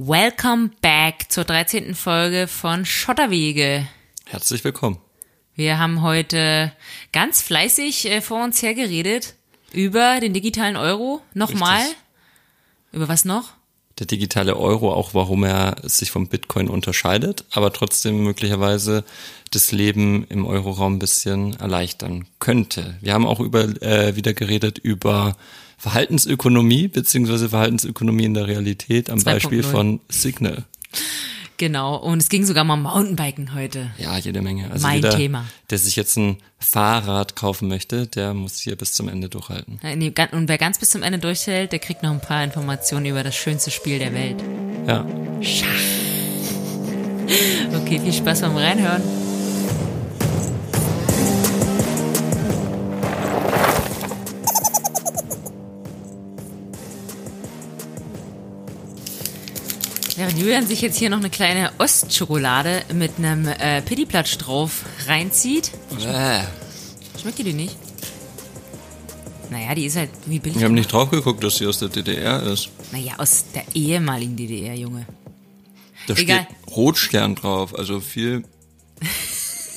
Welcome back zur 13. Folge von Schotterwege. Herzlich willkommen. Wir haben heute ganz fleißig äh, vor uns hergeredet über den digitalen Euro. Nochmal. Richtig. Über was noch? Der digitale Euro, auch warum er sich vom Bitcoin unterscheidet, aber trotzdem möglicherweise das Leben im Euroraum ein bisschen erleichtern könnte. Wir haben auch über, äh, wieder geredet über Verhaltensökonomie beziehungsweise Verhaltensökonomie in der Realität am 2.0. Beispiel von Signal. Genau. Und es ging sogar mal um Mountainbiken heute. Ja, jede Menge. Also Mein jeder, Thema. der sich jetzt ein Fahrrad kaufen möchte, der muss hier bis zum Ende durchhalten. Und wer ganz bis zum Ende durchhält, der kriegt noch ein paar Informationen über das schönste Spiel der Welt. Ja. Schach. Okay, viel Spaß beim Reinhören. Während Julian sich jetzt hier noch eine kleine Ostschokolade mit einem äh, Pittiplatsch drauf reinzieht. Äh. Schmeckt dir die nicht? Naja, die ist halt wie billig. Ich habe nicht drauf geguckt, dass sie aus der DDR ist. Naja, aus der ehemaligen DDR, Junge. Da Egal. steht Rotstern drauf, also viel,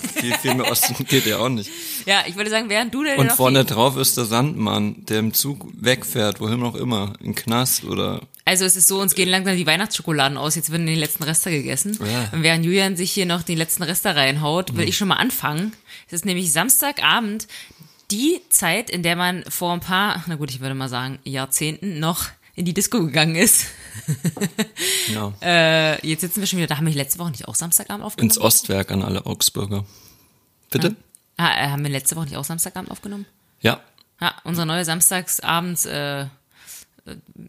viel, viel mehr Osten geht ja auch nicht. Ja, ich würde sagen, während du denn Und vorne drauf ist der Sandmann, der im Zug wegfährt, wohin auch immer, in Knast oder Also es ist so, uns gehen langsam die Weihnachtsschokoladen aus, jetzt werden die letzten Reste gegessen. Ja. Und während Julian sich hier noch die letzten Reste reinhaut, will ich schon mal anfangen. Es ist nämlich Samstagabend, die Zeit, in der man vor ein paar, na gut, ich würde mal sagen, Jahrzehnten noch in die Disco gegangen ist. ja, Äh, jetzt sitzen wir schon wieder, da haben wir letzte Woche nicht auch Samstagabend aufgenommen? ins Ostwerk an alle Augsburger. Bitte? Ah, äh, haben wir letzte Woche nicht auch Samstagabend aufgenommen? Ja. Ja, unsere neue Samstagsabends, äh,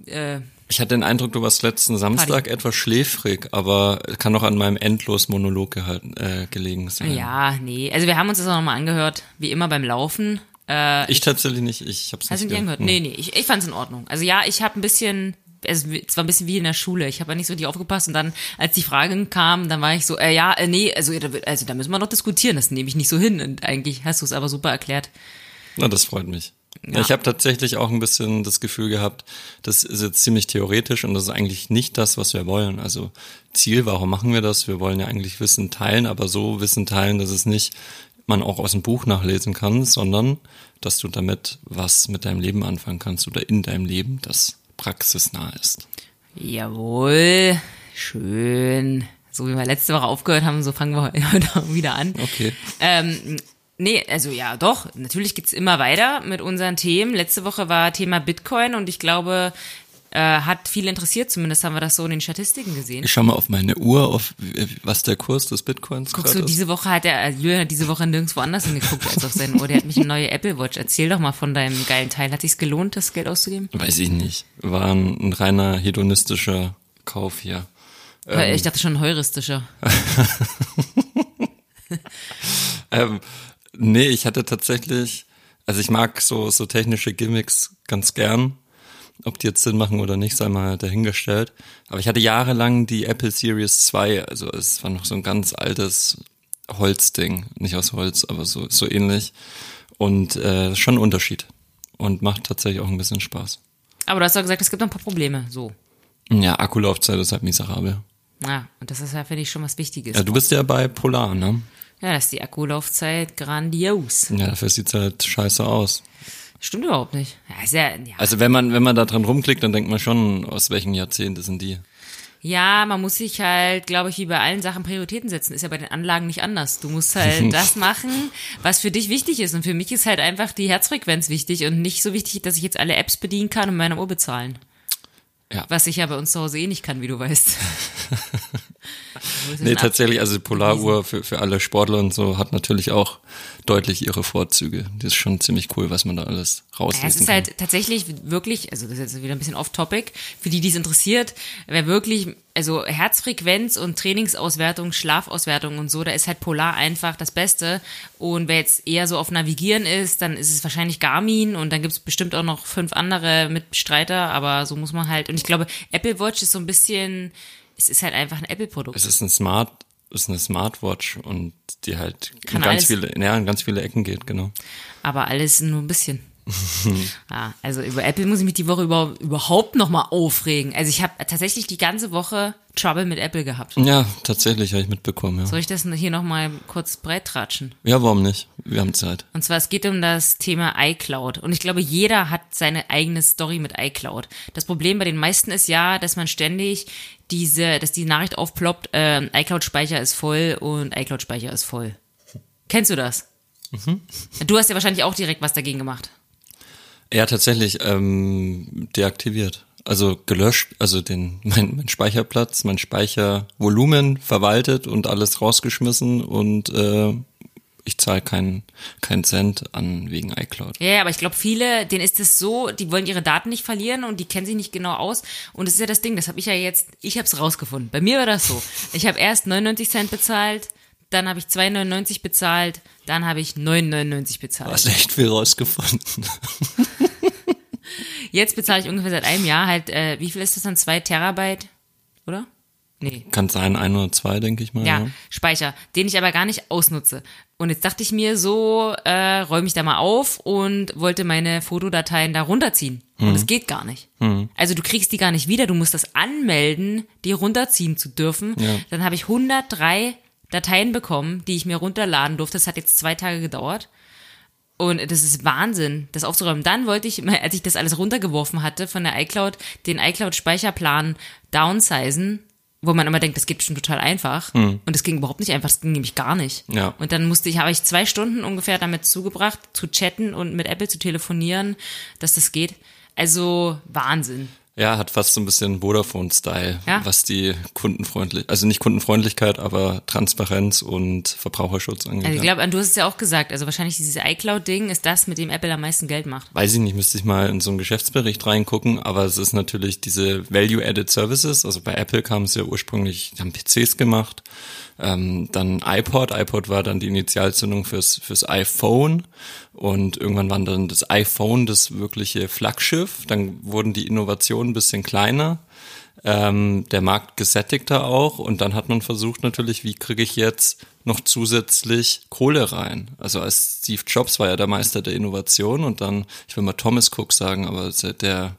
äh, Ich hatte den Eindruck, du warst letzten Samstag etwas schläfrig, aber kann auch an meinem endlos Monolog gehalten, äh, gelegen sein. ja, nee. Also wir haben uns das auch nochmal angehört, wie immer beim Laufen. Äh, Ich tatsächlich nicht, ich hab's Hast nicht nicht angehört? Nee, nee, ich, ich fand's in Ordnung. Also ja, ich habe ein bisschen, es es war ein bisschen wie in der Schule. Ich habe ja nicht so richtig aufgepasst und dann, als die Fragen kamen, dann war ich so, äh, ja, äh, nee, also, also da müssen wir noch diskutieren. Das nehme ich nicht so hin. Und eigentlich hast du es aber super erklärt. Na, das freut mich. Ja. Ich habe tatsächlich auch ein bisschen das Gefühl gehabt, das ist jetzt ziemlich theoretisch und das ist eigentlich nicht das, was wir wollen. Also Ziel, warum machen wir das? Wir wollen ja eigentlich Wissen teilen, aber so Wissen teilen, dass es nicht man auch aus dem Buch nachlesen kann, sondern dass du damit was mit deinem Leben anfangen kannst oder in deinem Leben, das praxisnah ist. Jawohl, schön. So wie wir letzte Woche aufgehört haben, so fangen wir heute wieder an. Okay. Ähm, nee, also ja, doch, natürlich geht's immer weiter mit unseren Themen. Letzte Woche war Thema Bitcoin und ich glaube, äh, hat viel interessiert, zumindest haben wir das so in den Statistiken gesehen. Ich schau mal auf meine Uhr, auf wie- was der Kurs des Bitcoins Guckst gerade du, ist. diese Woche hat er, äh, Julian hat diese Woche nirgendwo anders hingeguckt als auf seine Uhr. Der hat mich eine neue Apple Watch. Erzähl doch mal von deinem geilen Teil. Hat sich's gelohnt, das Geld auszugeben? Weiß ich nicht. War ein, ein reiner hedonistischer Kauf hier. Äh, ich dachte schon heuristischer. Ähm, nee, ich hatte tatsächlich, also ich mag so, so technische Gimmicks ganz gern. Ob die jetzt Sinn machen oder nicht, sei mal dahingestellt. Aber ich hatte jahrelang die Apple Series 2, also es war noch so ein ganz altes Holzding. Nicht aus Holz, aber so, so ähnlich. Und äh, schon ein Unterschied. Und macht tatsächlich auch ein bisschen Spaß. Aber du hast doch gesagt, es gibt noch ein paar Probleme. So. Ja, Akkulaufzeit ist halt miserabel. Ja, und das ist ja, finde ich, schon was Wichtiges. Ja, du bist ja bei Polar, ne? Ja, das ist die Akkulaufzeit grandios. Ja, dafür sieht's halt scheiße aus. Stimmt überhaupt nicht. Ja, ist ja, ja. Also wenn man, wenn man da dran rumklickt, dann denkt man schon, aus welchem Jahrzehnt sind die. ja, man muss sich halt, glaube ich, wie bei allen Sachen Prioritäten setzen. Ist ja bei den Anlagen nicht anders. Du musst halt das machen, was für dich wichtig ist. Und für mich ist halt einfach die Herzfrequenz wichtig und nicht so wichtig, dass ich jetzt alle Apps bedienen kann und meine Uhr bezahlen. Ja. Was ich ja bei uns zu Hause eh nicht kann, wie du weißt. Nee, tatsächlich, also die Polaruhr für, für alle Sportler und so hat natürlich auch deutlich ihre Vorzüge. Das ist schon ziemlich cool, was man da alles Ja, rauslesen es ist kann. halt tatsächlich wirklich, also das ist jetzt wieder ein bisschen off-topic, für die, die es interessiert, wer wirklich, also Herzfrequenz und Trainingsauswertung, Schlafauswertung und so, da ist halt Polar einfach das Beste. Und wer jetzt eher so auf Navigieren ist, dann ist es wahrscheinlich Garmin und dann gibt es bestimmt auch noch fünf andere Mitstreiter, aber so muss man halt, und ich glaube, Apple Watch ist so ein bisschen, es ist halt einfach ein Apple-Produkt. es ist ein Smart, ist eine Smartwatch und die halt Kann in ganz viele, ja, in ganz viele Ecken geht, genau. Aber alles nur ein bisschen. ja, also über Apple muss ich mich die Woche über, überhaupt noch mal aufregen. Also ich habe tatsächlich die ganze Woche Trouble mit Apple gehabt. Ja, tatsächlich habe ich mitbekommen, ja. Soll ich das hier noch mal kurz breit tratschen? Ja, warum nicht? Wir haben Zeit. Und zwar, es geht um das Thema iCloud. Und ich glaube, jeder hat seine eigene Story mit iCloud. Das Problem bei den meisten ist ja, dass man ständig diese, dass die Nachricht aufploppt, äh, iCloud-Speicher ist voll und iCloud-Speicher ist voll. Kennst du das? Mhm. Du hast ja wahrscheinlich auch direkt was dagegen gemacht. Ja, tatsächlich ähm, deaktiviert. Also gelöscht, also den mein, mein Speicherplatz, mein Speichervolumen verwaltet und alles rausgeschmissen und äh, ich zahle keinen keinen Cent an wegen iCloud. Ja, aber ich glaube, viele, denen ist es so, die wollen ihre Daten nicht verlieren und die kennen sich nicht genau aus. Und das ist ja das Ding, das habe ich ja jetzt, ich habe es rausgefunden. Bei mir war das so. Ich habe erst 99 Cent bezahlt, dann habe ich 2,99 bezahlt, dann habe ich 9,99 bezahlt. Du hast echt viel rausgefunden. Jetzt bezahle ich ungefähr seit einem Jahr halt, äh, wie viel ist das dann? Zwei Terabyte, oder? Nee. Kann sein, ein oder zwei, denke ich mal. Ja, ja, Speicher, den ich aber gar nicht ausnutze. Und jetzt dachte ich mir so, äh, räume ich da mal auf und wollte meine Fotodateien da runterziehen. Mhm. Und es geht gar nicht. Mhm. Also du kriegst die gar nicht wieder, du musst das anmelden, die runterziehen zu dürfen. Ja. Dann habe ich 103 Dateien bekommen, die ich mir runterladen durfte. Das hat jetzt zwei Tage gedauert. Und das ist Wahnsinn, das aufzuräumen. Dann wollte ich, als ich das alles runtergeworfen hatte von der iCloud, den iCloud-Speicherplan downsizen, wo man immer denkt, das geht bestimmt total einfach. Hm. Und es ging überhaupt nicht einfach, das ging nämlich gar nicht. Ja. Und dann musste ich, habe ich zwei Stunden ungefähr damit zugebracht, zu chatten und mit Apple zu telefonieren, dass das geht. Also Wahnsinn. Ja, hat fast so ein bisschen Vodafone-Style, ja? was die kundenfreundlich, also nicht Kundenfreundlichkeit, aber Transparenz und Verbraucherschutz angeht. Also ich glaube, du hast es ja auch gesagt, also wahrscheinlich dieses iCloud-Ding ist das, mit dem Apple am meisten Geld macht. Weiß ich nicht, müsste ich mal in so einen Geschäftsbericht reingucken, aber es ist natürlich diese Value-Added Services, also bei Apple kam es ja ursprünglich, haben PCs gemacht, ähm, dann iPod, iPod war dann die Initialzündung fürs, fürs iPhone. Und irgendwann war dann das iPhone das wirkliche Flaggschiff. Dann wurden die Innovationen ein bisschen kleiner, ähm, der Markt gesättigter auch. Und dann hat man versucht natürlich, wie kriege ich jetzt noch zusätzlich Kohle rein. Also als Steve Jobs war ja der Meister der Innovation. Und dann, ich will mal Thomas Cook sagen, aber der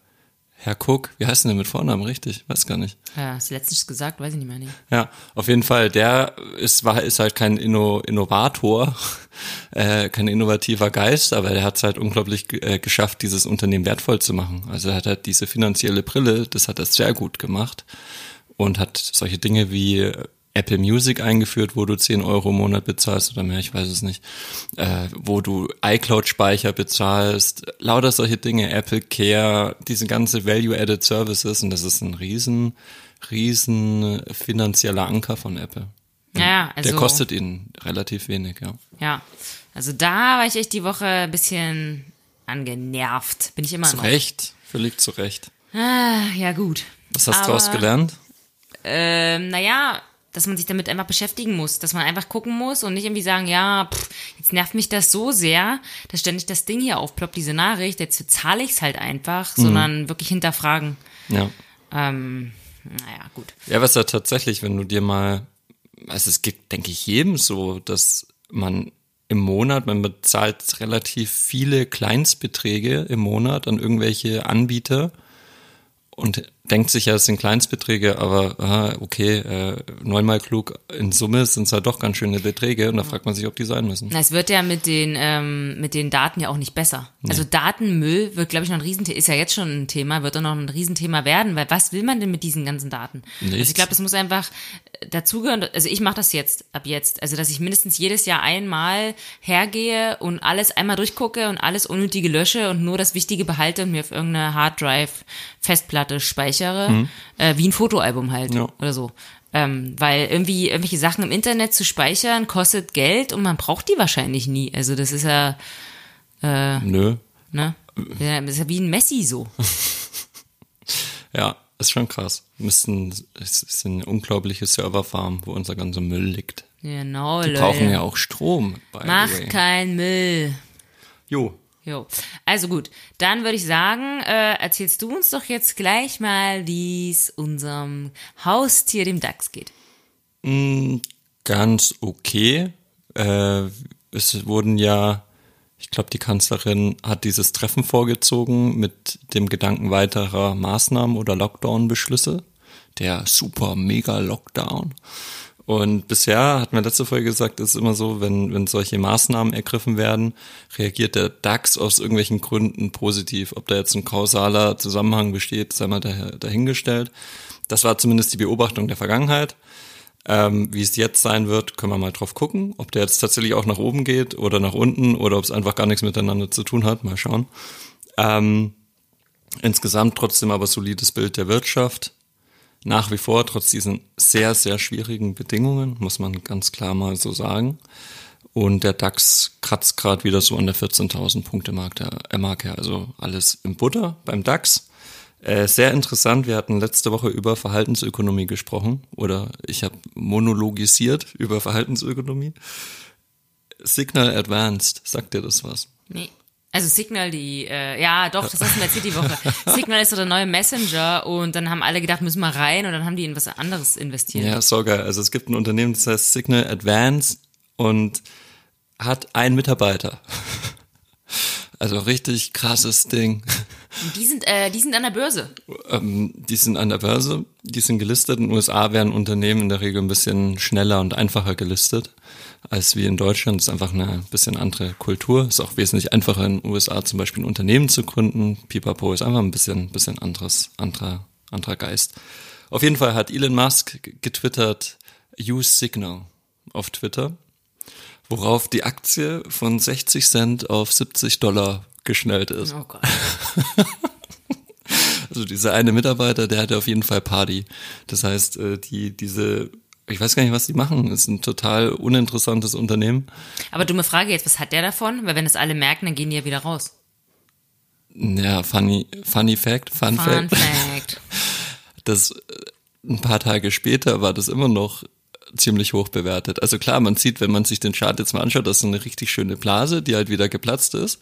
Herr Cook, wie heißt denn der mit Vornamen richtig? Weiß gar nicht. Ja, hast du letztens gesagt, weiß ich nicht mehr. Nee. Ja, auf jeden Fall, der ist, war, ist halt kein Inno, Innovator, äh, kein innovativer Geist, aber der hat es halt unglaublich äh, geschafft, dieses Unternehmen wertvoll zu machen. Also er hat halt diese finanzielle Brille, das hat er sehr gut gemacht und hat solche Dinge wie Apple Music eingeführt, wo du 10 Euro im Monat bezahlst oder mehr, ich weiß es nicht, äh, wo du iCloud-Speicher bezahlst, lauter solche Dinge, Apple Care, diese ganze Value-Added Services und das ist ein riesen, riesen finanzieller Anker von Apple. Ja, also. Der kostet ihnen relativ wenig, ja. Ja, also da war ich echt die Woche ein bisschen angenervt. Bin ich immer zu noch. Zu Recht, völlig zu Recht. Ah, ja gut. Was hast du daraus gelernt? Ähm, naja, dass man sich damit einfach beschäftigen muss, dass man einfach gucken muss und nicht irgendwie sagen, ja, pff, jetzt nervt mich das so sehr, dass ständig das Ding hier aufploppt, diese Nachricht, jetzt zahle ich es halt einfach, mhm. sondern wirklich hinterfragen. Ja. Ähm, naja, gut. Ja, was ja tatsächlich, wenn du dir mal, also es gibt, denke ich, jedem so, dass man im Monat, man bezahlt relativ viele Kleinstbeträge im Monat an irgendwelche Anbieter und denkt sich ja, es sind Kleinstbeträge, aber aha, okay, äh, neunmal klug in Summe sind es halt doch ganz schöne Beträge und da fragt man sich, ob die sein müssen. Na, es wird ja mit den ähm, mit den Daten ja auch nicht besser. Nee. Also Datenmüll wird, glaube ich, noch ein Riesenthema, ist ja jetzt schon ein Thema, wird auch noch ein Riesenthema werden, weil was will man denn mit diesen ganzen Daten? Nichts. Also ich glaube, das muss einfach dazugehören. Also ich mache das jetzt ab jetzt, also dass ich mindestens jedes Jahr einmal hergehe und alles einmal durchgucke und alles unnötige lösche und nur das Wichtige behalte und mir auf irgendeine Harddrive Festplatte speichere, mhm. äh, wie ein Fotoalbum halt ja. oder so. Ähm, weil irgendwie irgendwelche Sachen im Internet zu speichern kostet Geld und man braucht die wahrscheinlich nie. Also das ist ja äh, Nö. Ne? Das ist ja wie ein Messi so. ja, ist schon krass. Müssten, es ist eine unglaubliche Serverfarm, wo unser ganzer Müll liegt. Genau, Die Leute. brauchen ja auch Strom. Mach kein Müll. Jo. Jo. Also gut, dann würde ich sagen, äh, erzählst du uns doch jetzt gleich mal, wie es unserem Haustier, dem Dachs, geht. Mm, ganz okay. Äh, es wurden ja Ich glaube, die Kanzlerin hat dieses Treffen vorgezogen mit dem Gedanken weiterer Maßnahmen oder Lockdown-Beschlüsse. Der super mega Lockdown. Und bisher, hat man letzte Folge gesagt, ist immer so, wenn, wenn solche Maßnahmen ergriffen werden, reagiert der DAX aus irgendwelchen Gründen positiv. Ob da jetzt ein kausaler Zusammenhang besteht, sei mal dahingestellt. Das war zumindest die Beobachtung der Vergangenheit. Ähm, wie es jetzt sein wird, können wir mal drauf gucken, ob der jetzt tatsächlich auch nach oben geht oder nach unten oder ob es einfach gar nichts miteinander zu tun hat. Mal schauen. Ähm, insgesamt trotzdem aber solides Bild der Wirtschaft nach wie vor, trotz diesen sehr, sehr schwierigen Bedingungen, muss man ganz klar mal so sagen. Und der DAX kratzt gerade wieder so an der 14.000 Punkte Marke, äh, also alles im Butter beim DAX. Äh, sehr interessant, wir hatten letzte Woche über Verhaltensökonomie gesprochen oder ich habe monologisiert über Verhaltensökonomie. Signal Advanced, sagt dir das was? Nee. Also Signal, die, äh, ja, doch, das hast du mir erzählt die Woche. Signal ist so der neue Messenger und dann haben alle gedacht, müssen wir rein und dann haben die in was anderes investiert. Ja, so geil. Also es gibt ein Unternehmen, das heißt Signal Advance und hat einen Mitarbeiter. Also richtig krasses Ding. Die sind, äh, die sind an der Börse. Ähm, die sind an der Börse, die sind gelistet. In den USA werden Unternehmen in der Regel ein bisschen schneller und einfacher gelistet als wie in Deutschland. Das ist einfach eine bisschen andere Kultur. Ist auch wesentlich einfacher in den USA zum Beispiel ein Unternehmen zu gründen. Pipapo ist einfach ein bisschen, bisschen anderes, anderer, anderer Geist. Auf jeden Fall hat Elon Musk getwittert, use Signal auf Twitter, worauf die Aktie von 60 Cent auf 70 Dollar geschnellt ist. Oh Gott. Also dieser eine Mitarbeiter, der hatte auf jeden Fall Party. Das heißt, äh, die, diese ich weiß gar nicht, was die machen. Das ist ein total uninteressantes Unternehmen. Aber dumme Frage jetzt, was hat der davon? Weil wenn das alle merken, dann gehen die ja wieder raus. Ja, funny, funny fact, fun, fun fact. fact. Das, äh, ein paar Tage später war das immer noch ziemlich hoch bewertet. Also klar, man sieht, wenn man sich den Chart jetzt mal anschaut, das ist eine richtig schöne Blase, die halt wieder geplatzt ist.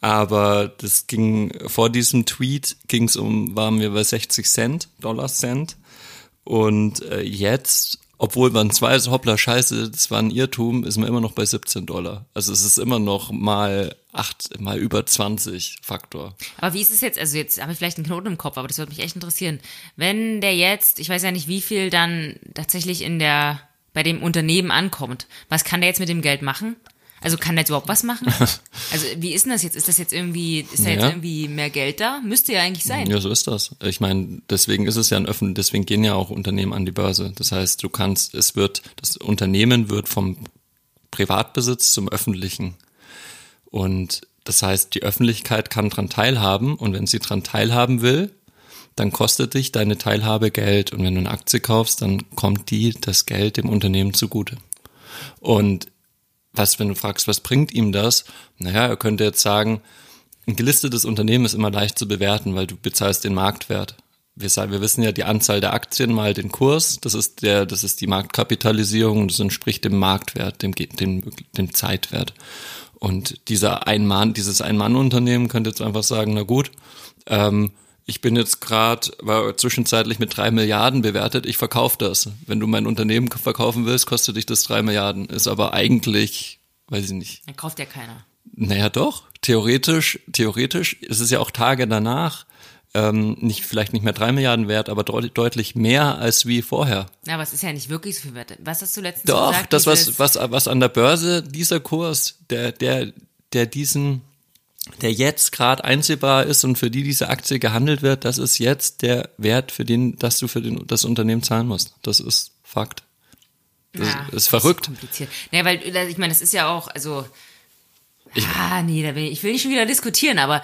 Aber das ging, vor diesem Tweet ging es um, waren wir bei 60 Cent, Dollar Cent. Und äh, jetzt, obwohl man zwei weiß, hoppla, scheiße, das war ein Irrtum, ist man immer noch bei 17 Dollar. Also es ist immer noch mal acht, mal über 20 Faktor. Aber wie ist es jetzt, also jetzt habe ich vielleicht einen Knoten im Kopf, aber das würde mich echt interessieren. Wenn der jetzt, ich weiß ja nicht, wie viel dann tatsächlich in der, bei dem Unternehmen ankommt, was kann der jetzt mit dem Geld machen? Also kann der jetzt überhaupt was machen? Also wie ist denn das jetzt? Ist das jetzt irgendwie, ist da ja. jetzt irgendwie mehr Geld da? Müsste ja eigentlich sein. Ja, so ist das. Ich meine, deswegen ist es ja ein öffentlich, deswegen gehen ja auch Unternehmen an die Börse. Das heißt, du kannst, es wird, das Unternehmen wird vom Privatbesitz zum öffentlichen. Und das heißt, die Öffentlichkeit kann dran teilhaben und wenn sie dran teilhaben will, dann kostet dich deine Teilhabe Geld und wenn du eine Aktie kaufst, dann kommt die das Geld dem Unternehmen zugute. Und was, wenn du fragst, was bringt ihm das? Naja, er könnte jetzt sagen, ein gelistetes Unternehmen ist immer leicht zu bewerten, weil du bezahlst den Marktwert. Wir, wir wissen ja die Anzahl der Aktien mal den Kurs, das ist der, das ist die Marktkapitalisierung, das entspricht dem Marktwert, dem, dem, dem Zeitwert. Und dieser Ein-Mann, dieses Ein-Mann-Unternehmen könnte jetzt einfach sagen, na gut, ähm, ich bin jetzt gerade, war zwischenzeitlich mit drei Milliarden bewertet, ich verkaufe das. Wenn du mein Unternehmen verkaufen willst, kostet dich das drei Milliarden. Ist aber eigentlich, weiß ich nicht. Dann kauft ja keiner. Naja, doch. Theoretisch, theoretisch ist es ja auch Tage danach ähm, nicht vielleicht nicht mehr drei Milliarden wert, aber deut deutlich mehr als wie vorher. Ja, aber es ist ja nicht wirklich so viel wert. Was hast du letztens Doch, gesagt? Doch, das was was was an der Börse dieser Kurs, der der der diesen der jetzt gerade einsehbar ist und für die diese Aktie gehandelt wird, das ist jetzt der Wert, für den, dass du für den, das Unternehmen zahlen musst. Das ist Fakt. Das ja, ist verrückt. Das ist kompliziert. Naja, weil ich meine, das ist ja auch, also ich, ah, nee, da will ich, ich will nicht schon wieder diskutieren, aber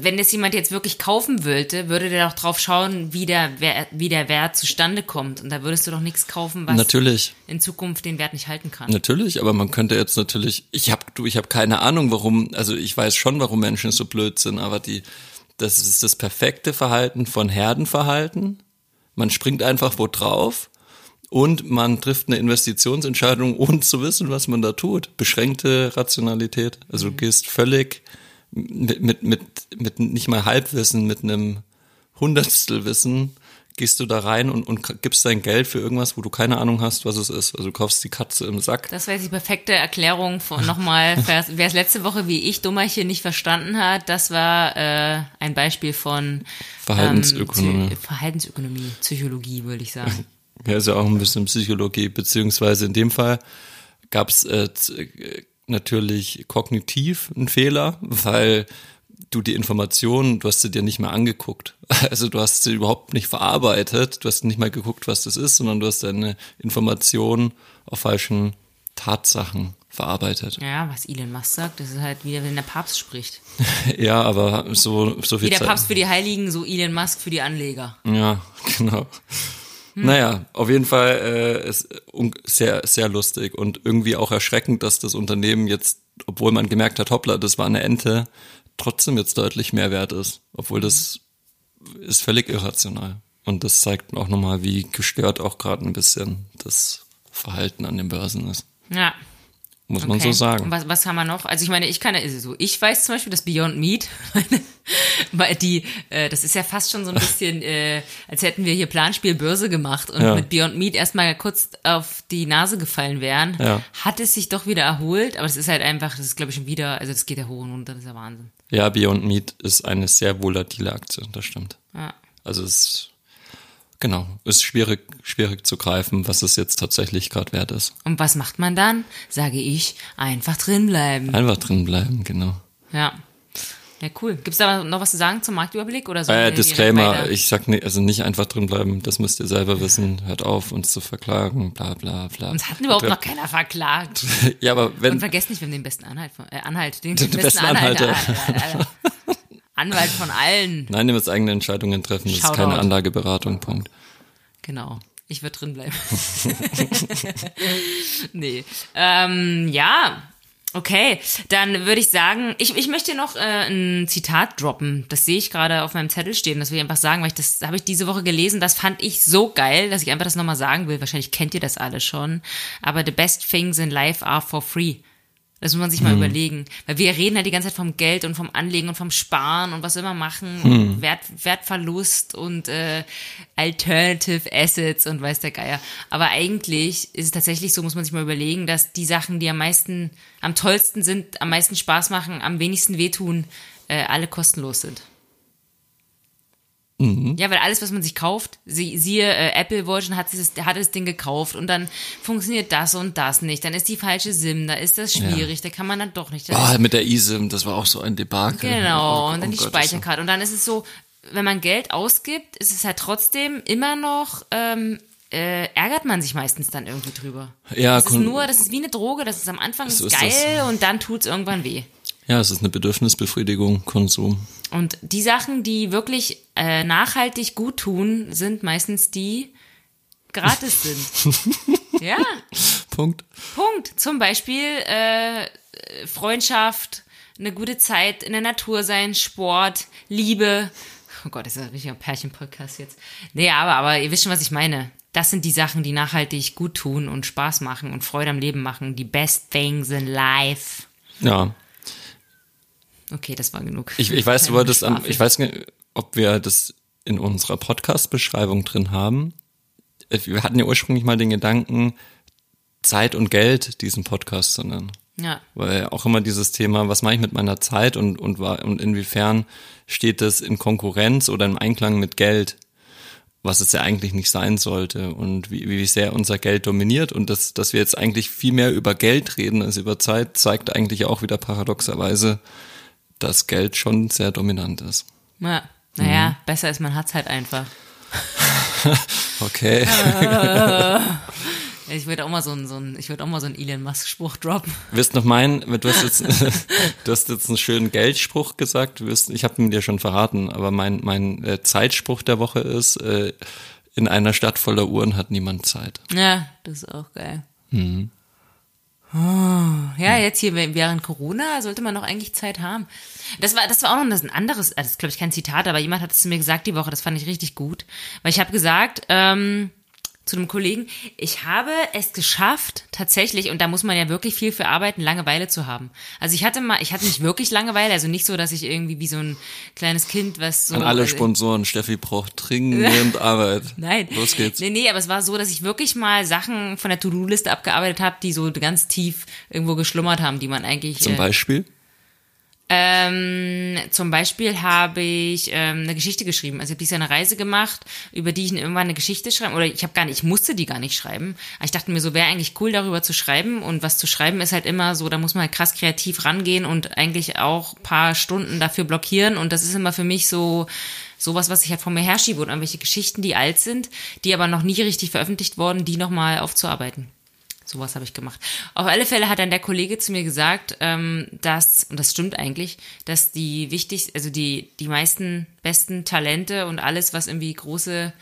wenn das jemand jetzt wirklich kaufen wollte, würde der doch drauf schauen, wie der, wie der Wert zustande kommt. Und da würdest du doch nichts kaufen, was natürlich. in Zukunft den Wert nicht halten kann. Natürlich, aber man könnte jetzt natürlich, ich habe du, ich habe keine Ahnung, warum, also ich weiß schon, warum Menschen so blöd sind, aber die, das ist das perfekte Verhalten von Herdenverhalten. Man springt einfach wo drauf und man trifft eine Investitionsentscheidung, ohne zu wissen, was man da tut. Beschränkte Rationalität. Also du gehst völlig mit, mit, mit, mit nicht mal Halbwissen, mit einem Hundertstelwissen gehst du da rein und, und gibst dein Geld für irgendwas, wo du keine Ahnung hast, was es ist. Also du kaufst die Katze im Sack. Das wäre jetzt die perfekte Erklärung von nochmal, wer es letzte Woche wie ich Dummerchen nicht verstanden hat, das war äh, ein Beispiel von Verhaltensökonomie. Ähm, Verhaltensökonomie, Psychologie, würde ich sagen. Ja, ist ja auch ein bisschen Psychologie, beziehungsweise in dem Fall gab es äh, äh, natürlich kognitiv einen Fehler, weil du die Informationen, du hast sie dir nicht mehr angeguckt. Also du hast sie überhaupt nicht verarbeitet, du hast nicht mal geguckt, was das ist, sondern du hast deine Informationen auf falschen Tatsachen verarbeitet. Ja, was Elon Musk sagt, das ist halt wieder, wenn der Papst spricht. Ja, aber so, so Wie viel der Zeit. Papst für die Heiligen, so Elon Musk für die Anleger. Ja, genau. Hm. Naja, auf jeden Fall äh, ist sehr, sehr lustig und irgendwie auch erschreckend, dass das Unternehmen jetzt, obwohl man gemerkt hat, hoppla, das war eine Ente, trotzdem jetzt deutlich mehr wert ist. Obwohl das ist völlig irrational. Und das zeigt auch nochmal, wie gestört auch gerade ein bisschen das Verhalten an den Börsen ist. Ja. Muss man Okay. so sagen. Was, was haben wir noch? Also ich meine, ich kann ja also so, ich weiß zum Beispiel, dass Beyond Meat, weil die, äh, das ist ja fast schon so ein bisschen, äh, als hätten wir hier Planspiel Börse gemacht und Ja. mit Beyond Meat erstmal kurz auf die Nase gefallen wären, Ja. hat es sich doch wieder erholt, aber es ist halt einfach, das ist glaube ich schon wieder, also das geht ja hoch und runter, das ist ja Wahnsinn. Ja, Beyond Meat ist eine sehr volatile Aktie, das stimmt. Ja. Also es genau, ist schwierig, schwierig zu greifen, was es jetzt tatsächlich gerade wert ist. Und was macht man dann? Sage ich, einfach drin bleiben. Einfach drin bleiben, genau. Ja. Ja, cool. Gibt's da noch was zu sagen zum Marktüberblick oder so? Äh, Disclaimer, ich sag nicht, also nicht einfach drin bleiben, das müsst ihr selber wissen. Hört auf, uns zu verklagen, bla bla bla. Uns hat überhaupt noch keiner verklagt. Ja, aber Und wenn, vergesst nicht, wir haben den besten Anhalt von, äh, Anhalt, den, Den besten Anhalter. Anhalter. Anwalt von allen. nein, ihr müsst eigene Entscheidungen treffen, das ist Shoutout. keine Anlageberatung, Punkt. Genau. Ich würde drin bleiben. nee. Ähm, ja. Okay, dann würde ich sagen, ich, ich möchte noch äh, ein Zitat droppen. Das sehe ich gerade auf meinem Zettel stehen. Das will ich einfach sagen, weil ich das habe ich diese Woche gelesen. Das fand ich so geil, dass ich einfach das nochmal sagen will. Wahrscheinlich kennt ihr das alle schon. Aber the best things in life are for free. Das muss man sich mal überlegen. Weil wir reden halt die ganze Zeit vom Geld und vom Anlegen und vom Sparen und was immer machen. Und Wert, Wertverlust und äh, Alternative Assets und weiß der Geier. Aber eigentlich ist es tatsächlich so, muss man sich mal überlegen, dass die Sachen, die am meisten, am tollsten sind, am meisten Spaß machen, am wenigsten wehtun, äh, alle kostenlos sind. Ja, weil alles, was man sich kauft, sie, siehe, äh, Apple Version hat, dieses, hat das Ding gekauft und dann funktioniert das und das nicht. Dann ist die falsche SIM, da ist das schwierig, da kann man dann doch nicht. Da Oh, mit der eSIM, das war auch so ein Debakel. Genau, Oh, und dann oh die Gott, das Speicherkarte. Und dann ist es so, wenn man Geld ausgibt, ist es halt trotzdem immer noch, ähm, äh, ärgert man sich meistens dann irgendwie drüber. Ja, das ist nur, das ist wie eine Droge, das ist am Anfang So ist geil und dann tut's irgendwann weh. Ja, es ist eine Bedürfnisbefriedigung, Konsum. Und die Sachen, die wirklich äh, nachhaltig gut tun, sind meistens die gratis sind. ja, Punkt. Punkt. Zum Beispiel äh, Freundschaft, eine gute Zeit in der Natur sein, Sport, Liebe. Oh Gott, das ist ein richtiger Pärchen-Podcast jetzt. Nee, aber, aber ihr wisst schon, was ich meine. Das sind die Sachen, die nachhaltig gut tun und Spaß machen und Freude am Leben machen. Die best things in life. Ja, Okay, das war genug. ich, ich weiß, du wolltest, Schwafel. ich weiß nicht, ob wir das in unserer Podcast-Beschreibung drin haben. Äh, Wir hatten ja ursprünglich mal den Gedanken, Zeit und Geld diesen Podcast zu nennen. Ja. Weil auch immer dieses Thema, was mache ich mit meiner Zeit und, und, und inwiefern steht das in Konkurrenz oder im Einklang mit Geld, was es ja eigentlich nicht sein sollte und wie, wie sehr unser Geld dominiert und dass, dass wir jetzt eigentlich viel mehr über Geld reden als über Zeit, zeigt eigentlich auch wieder paradoxerweise, dass Geld schon sehr dominant ist. Ja. Naja, Mhm. besser ist, man hat's halt einfach. Okay. Ich würde auch mal so einen, so einen, ich würde auch mal so einen Elon Musk Spruch droppen. Wirst noch meinen, du hast jetzt, du hast jetzt einen schönen Geldspruch gesagt. Wirst, ich habe ihn dir schon verraten, aber mein mein äh, Zeitspruch der Woche ist: äh, In einer Stadt voller Uhren hat niemand Zeit. Ja, das ist auch geil. Mhm. Oh, ja, jetzt hier während Corona sollte man noch eigentlich Zeit haben. Das war, das war auch noch ein anderes, das ist glaube ich kein Zitat, aber jemand hat es zu mir gesagt die Woche, das fand ich richtig gut. Weil ich habe gesagt, ähm, zu einem Kollegen. Ich habe es geschafft, tatsächlich, und da muss man ja wirklich viel für arbeiten, Langeweile zu haben. Also ich hatte mal, ich hatte nicht wirklich Langeweile, also nicht so, dass ich irgendwie wie so ein kleines Kind, was so. An alle also, Sponsoren, Steffi braucht dringend Arbeit. Nein. Los geht's. Nee, nee, aber es war so, dass ich wirklich mal Sachen von der To-Do-Liste abgearbeitet habe, die so ganz tief irgendwo geschlummert haben, die man eigentlich. Zum äh, Beispiel? Ähm, zum Beispiel habe ich ähm, eine Geschichte geschrieben. Also ich habe dieses Jahr eine Reise gemacht, über die ich irgendwann eine Geschichte schreiben oder ich habe gar nicht, ich musste die gar nicht schreiben. Aber ich dachte mir so, wäre eigentlich cool darüber zu schreiben und was zu schreiben ist halt immer so, da muss man halt krass kreativ rangehen und eigentlich auch paar Stunden dafür blockieren und das ist immer für mich so sowas, was ich halt vor mir herschiebe und irgendwelche Geschichten, die alt sind, die aber noch nie richtig veröffentlicht wurden, die nochmal aufzuarbeiten. Sowas habe ich gemacht. Auf alle Fälle hat dann der Kollege zu mir gesagt, ähm, dass, und das stimmt eigentlich, dass die wichtig, also die, die meisten besten Talente und alles, was irgendwie große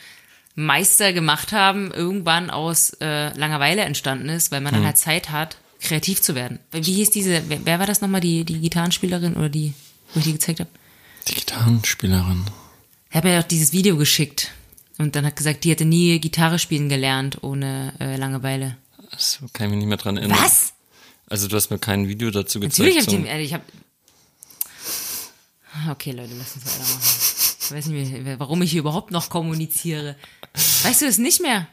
Meister gemacht haben, irgendwann aus äh, Langeweile entstanden ist, weil man dann halt Zeit hat, kreativ zu werden. Wie hieß diese, wer, wer war das nochmal, die, die Gitarrenspielerin oder die, wo ich die gezeigt habe? Die Gitarrenspielerin. Er hat mir doch dieses Video geschickt und dann hat gesagt, die hätte nie Gitarre spielen gelernt ohne äh, Langeweile. Das kann ich mich nicht mehr dran erinnern. Was? Also du hast mir kein Video dazu gezeigt. Natürlich habe ich, den- ich hab, Okay, Leute, lass uns weitermachen. Ich weiß nicht mehr, warum ich hier überhaupt noch kommuniziere. Weißt du das nicht mehr?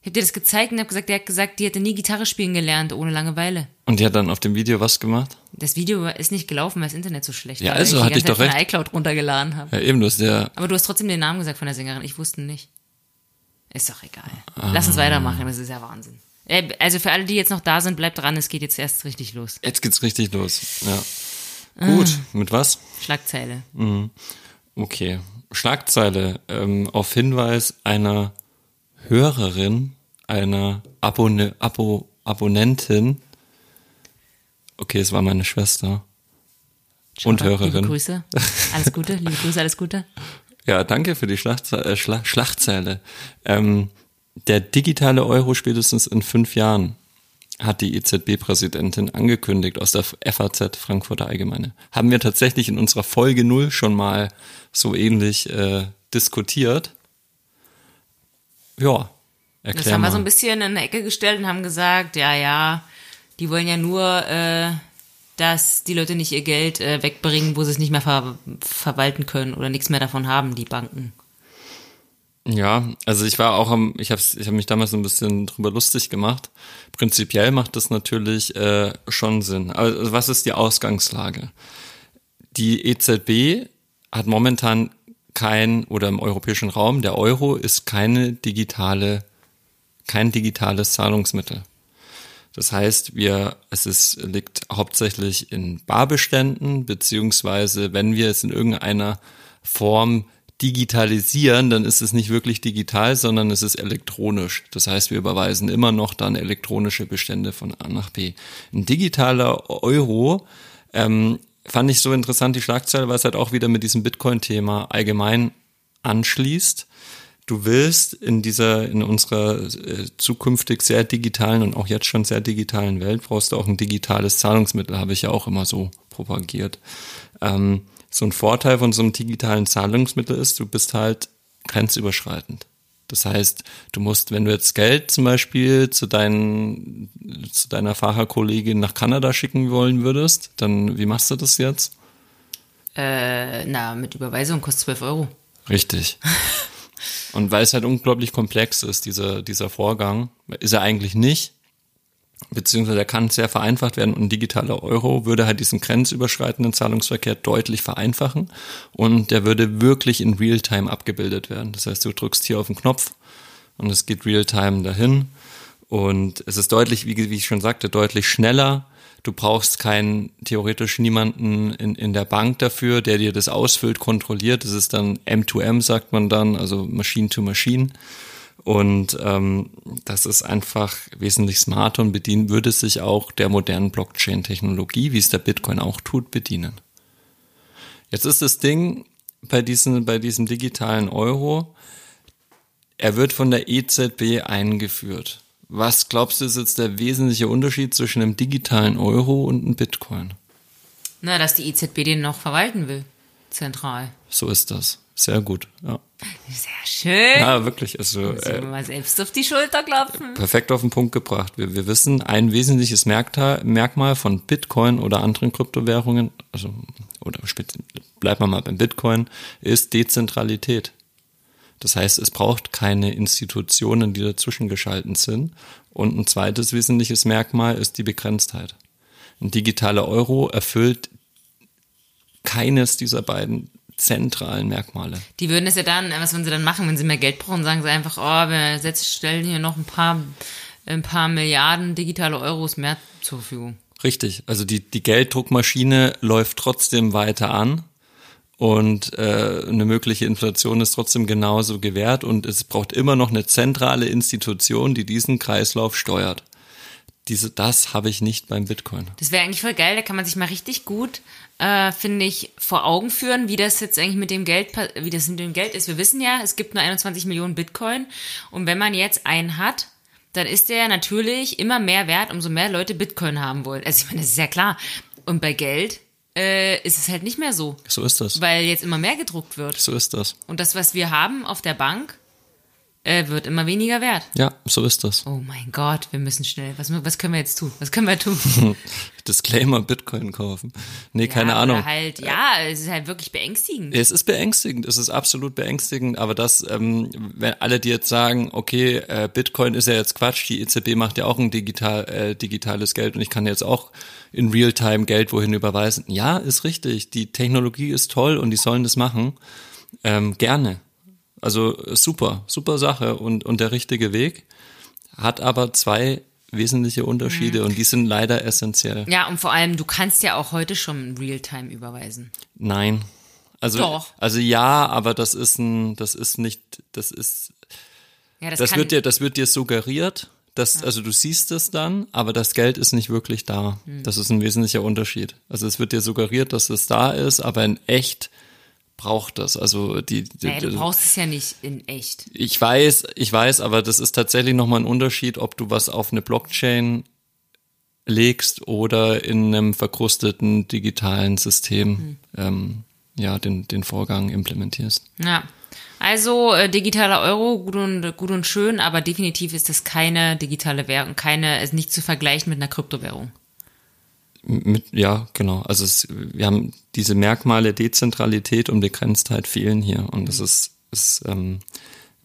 Ich hab dir das gezeigt und hab gesagt, der hat gesagt, die hätte nie Gitarre spielen gelernt ohne Langeweile. Und die hat dann auf dem Video was gemacht? Das Video ist nicht gelaufen, weil das Internet so schlecht Ja, war. also weil ich hatte ich doch der iCloud runtergeladen habe. Ja, eben, du hast ja. Aber du hast trotzdem den Namen gesagt von der Sängerin. Ich wusste nicht. Ist doch egal. Ah. Lass uns weitermachen, das ist ja Wahnsinn. Äh, Also für alle, die jetzt noch da sind, bleibt dran, es geht jetzt erst richtig los. Jetzt geht's richtig los. Ja. Ah. Gut, mit was? Schlagzeile. Okay. Schlagzeile ähm, auf Hinweis einer Hörerin, einer Abonne, Abo, Abonnentin. Okay, es war meine Schwester. Und Shoutout, Liebe Hörerin. Grüße. Alles Gute, liebe Grüße, alles Gute. Ja, danke für die Schlagze äh, Schla Schlagzeile. Ähm, der digitale Euro spätestens in fünf Jahren hat die EZB-Präsidentin angekündigt aus der FAZ Frankfurter Allgemeine. Haben wir tatsächlich in unserer Folge null schon mal so ähnlich äh, diskutiert. Ja, erklär Das haben mal. wir so ein bisschen in eine Ecke gestellt und haben gesagt, ja, ja, die wollen ja nur, äh, dass die Leute nicht ihr Geld äh, wegbringen, wo sie es nicht mehr ver verwalten können oder nichts mehr davon haben, die Banken. Ja, also ich war auch am, ich habe ich hab mich damals so ein bisschen drüber lustig gemacht. Prinzipiell macht das natürlich äh, schon Sinn. Also was ist die Ausgangslage? Die EZB hat momentan kein, oder im europäischen Raum, der Euro ist keine digitale, kein digitales Zahlungsmittel. Das heißt, wir, es ist, liegt hauptsächlich in Barbeständen, beziehungsweise wenn wir es in irgendeiner Form digitalisieren, dann ist es nicht wirklich digital, sondern es ist elektronisch. Das heißt, wir überweisen immer noch dann elektronische Bestände von A nach B. Ein digitaler Euro ähm, fand ich so interessant, die Schlagzeile, weil es halt auch wieder mit diesem Bitcoin-Thema allgemein anschließt. Du willst in dieser, in unserer äh, zukünftig sehr digitalen und auch jetzt schon sehr digitalen Welt, brauchst du auch ein digitales Zahlungsmittel, habe ich ja auch immer so propagiert. Ähm, so ein Vorteil von so einem digitalen Zahlungsmittel ist, du bist halt grenzüberschreitend. Das heißt, du musst, wenn du jetzt Geld zum Beispiel zu, deinen, zu deiner Fahrerkollegin nach Kanada schicken wollen würdest, dann wie machst du das jetzt? Äh, na, mit Überweisung kostet 12 Euro. Richtig. Und weil es halt unglaublich komplex ist, dieser, dieser Vorgang, ist er eigentlich nicht, beziehungsweise er kann sehr vereinfacht werden und ein digitaler Euro würde halt diesen grenzüberschreitenden Zahlungsverkehr deutlich vereinfachen und der würde wirklich in Realtime abgebildet werden. Das heißt, du drückst hier auf den Knopf und es geht Realtime dahin und es ist deutlich, wie, wie ich schon sagte, deutlich schneller. Du brauchst keinen, theoretisch niemanden in, in der Bank dafür, der dir das ausfüllt, kontrolliert. Das ist dann M2M, sagt man dann, also Machine to Machine. Und ähm, das ist einfach wesentlich smarter und bedienen würde sich auch der modernen Blockchain-Technologie, wie es der Bitcoin auch tut, bedienen. Jetzt ist das Ding bei diesem, bei diesem digitalen Euro, er wird von der EZB eingeführt. Was glaubst du ist jetzt der wesentliche Unterschied zwischen einem digitalen Euro und einem Bitcoin? Na, dass die EZB den noch verwalten will. Zentral. So ist das. Sehr gut. Ja. Sehr schön. Ja, wirklich. Also äh, mal selbst auf die Schulter klopfen. perfekt auf den Punkt gebracht. Wir, wir wissen, ein wesentliches Merkmal von Bitcoin oder anderen Kryptowährungen, also oder bleiben wir mal beim Bitcoin, ist Dezentralität. Das heißt, es braucht keine Institutionen, die dazwischen geschalten sind. Und ein zweites wesentliches Merkmal ist die Begrenztheit. Ein digitaler Euro erfüllt keines dieser beiden zentralen Merkmale. Die würden es ja dann, was würden sie dann machen, wenn sie mehr Geld brauchen, sagen sie einfach, oh, wir setzen, stellen hier noch ein paar, ein paar Milliarden digitale Euros mehr zur Verfügung. Richtig, also die, die Gelddruckmaschine läuft trotzdem weiter an und äh, eine mögliche Inflation ist trotzdem genauso gewährt und es braucht immer noch eine zentrale Institution, die diesen Kreislauf steuert. Diese, das habe ich nicht beim Bitcoin. Das wäre eigentlich voll geil, da kann man sich mal richtig gut, äh, finde ich, vor Augen führen, wie das jetzt eigentlich mit dem Geld, wie das mit dem Geld ist. Wir wissen ja, es gibt nur 21 Millionen Bitcoin und wenn man jetzt einen hat, dann ist der natürlich immer mehr wert, umso mehr Leute Bitcoin haben wollen. Also ich meine, das ist ja klar. Und bei Geld äh, ist es halt nicht mehr so, So ist das. weil jetzt immer mehr gedruckt wird. So ist das. Und das, was wir haben auf der Bank, äh, wird immer weniger wert. Ja, so ist das. Oh mein Gott, wir müssen schnell. Was, was können wir jetzt tun? Was können wir tun? Disclaimer Bitcoin kaufen. Nee, keine ja, Ahnung. Oder halt, ja, es ist halt wirklich beängstigend. Es ist beängstigend, es ist absolut beängstigend, aber das, ähm, wenn alle, die jetzt sagen, okay, äh, Bitcoin ist ja jetzt Quatsch, die EZB macht ja auch ein digital, äh, digitales Geld und ich kann jetzt auch in Realtime Geld wohin überweisen. Ja, ist richtig, die Technologie ist toll und die sollen das machen. Ähm, gerne. Also äh, super, super Sache und, und der richtige Weg. Hat aber zwei wesentliche Unterschiede Mhm. und die sind leider essentiell. Ja, und vor allem, du kannst ja auch heute schon Realtime überweisen. Nein. Also, Doch. also ja, aber das ist ein, das ist nicht, das ist, Ja, das, das wird dir, das wird dir suggeriert. Das, Also du siehst es dann, aber das Geld ist nicht wirklich da. Hm. Das ist ein wesentlicher Unterschied. Also es wird dir suggeriert, dass es da ist, aber in echt braucht das. Also die, die naja, du brauchst es ja nicht in echt. ich weiß, ich weiß, aber das ist tatsächlich nochmal ein Unterschied, ob du was auf eine Blockchain legst oder in einem verkrusteten digitalen System ähm, ja den, den Vorgang implementierst. Ja. Also äh, digitaler Euro, gut und, gut und schön, aber definitiv ist das keine digitale Währung, keine, ist nicht zu vergleichen mit einer Kryptowährung. Mit, ja, genau. Also es, wir haben diese Merkmale Dezentralität und Begrenztheit fehlen hier und das ist, ist ähm,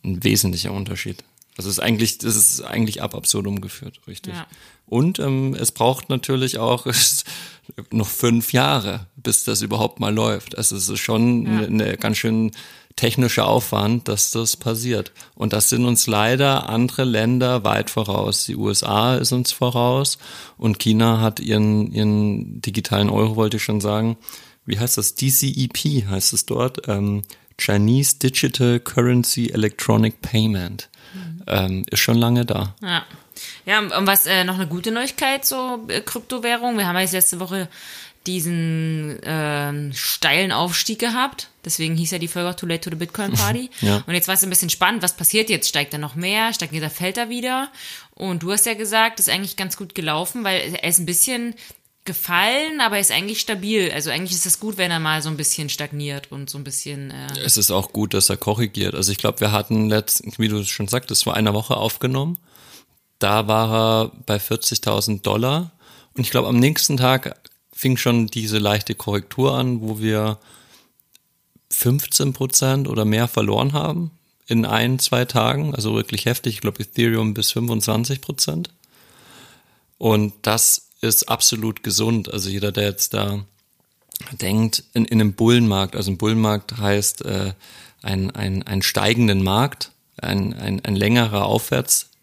ein wesentlicher Unterschied. Also es ist eigentlich, das ist eigentlich ab absurdum geführt, richtig. Ja. Und ähm, es braucht natürlich auch noch fünf Jahre, bis das überhaupt mal läuft. Also es ist schon eine, eine ganz schön technischer Aufwand, dass das passiert. Und das sind uns leider andere Länder weit voraus. Die USA ist uns voraus und China hat ihren, ihren digitalen Euro, wollte ich schon sagen. Wie heißt das? DCEP heißt es dort. Ähm, Chinese Digital Currency Electronic Payment. Ähm, ist schon lange da. Ja. Ja, und was äh, noch eine gute Neuigkeit, so äh, Kryptowährung. Wir haben ja jetzt letzte Woche diesen ähm, steilen Aufstieg gehabt. Deswegen hieß ja die Folge auch Too Late to the Bitcoin Party. Ja. Und jetzt war es ein bisschen spannend, was passiert jetzt? Steigt er noch mehr? Steigt er, fällt er wieder? Und du hast ja gesagt, ist eigentlich ganz gut gelaufen, weil er ist ein bisschen gefallen, aber er ist eigentlich stabil. Also eigentlich ist es gut, wenn er mal so ein bisschen stagniert und so ein bisschen äh, Es ist auch gut, dass er korrigiert. Also ich glaube, wir hatten letzten, wie du es schon sagtest, vor einer Woche aufgenommen. Da war er bei 40.000 Dollar. Und ich glaube, am nächsten Tag fing schon diese leichte Korrektur an, wo wir 15 Prozent oder mehr verloren haben in ein, zwei Tagen. Also wirklich heftig. Ich glaube, Ethereum bis 25 Prozent. Und das ist absolut gesund. Also jeder, der jetzt da denkt, in, in einem Bullenmarkt, also ein Bullenmarkt heißt äh, ein, ein, ein steigenden Markt, ein, ein, ein längerer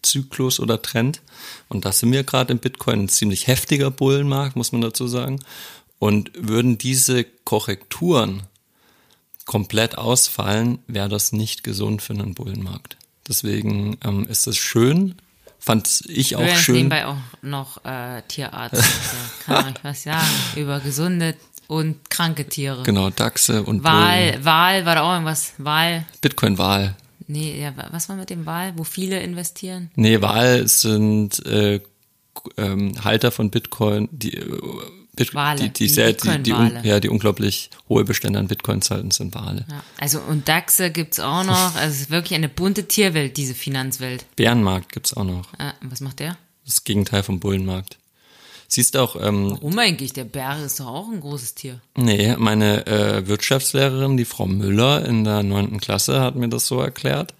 Aufwärtszyklus oder Trend. Und das sind wir gerade im Bitcoin ein ziemlich heftiger Bullenmarkt, muss man dazu sagen. Und würden diese Korrekturen komplett ausfallen, wäre das nicht gesund für einen Bullenmarkt. Deswegen ähm, ist es schön, fand ich auch Übrigens schön. nebenbei auch noch äh, Tierarzt. Also, kann euch was sagen über gesunde und kranke Tiere. Genau, Dachse und Bullen. Wahl, Wahl, war da auch irgendwas? Wahl, Bitcoin-Wahl. Nee, ja, wa- was war mit dem Wahl, wo viele investieren? Nee, Wahl sind äh, ähm, Halter von Bitcoin, die äh, Bit Wale, die, die, die sehr, die, die, un, ja, die unglaublich hohe Bestände an Bitcoins halten, sind Wale. Ja. Also und Dachse gibt's auch noch. Also es ist wirklich eine bunte Tierwelt, diese Finanzwelt. Bärenmarkt gibt's auch noch. Äh, was macht der? Das Gegenteil vom Bullenmarkt. Siehst auch, ähm, Warum eigentlich? Der Bär ist doch auch ein großes Tier. nee, meine äh, Wirtschaftslehrerin, die Frau Müller in der neunten Klasse, hat mir das so erklärt.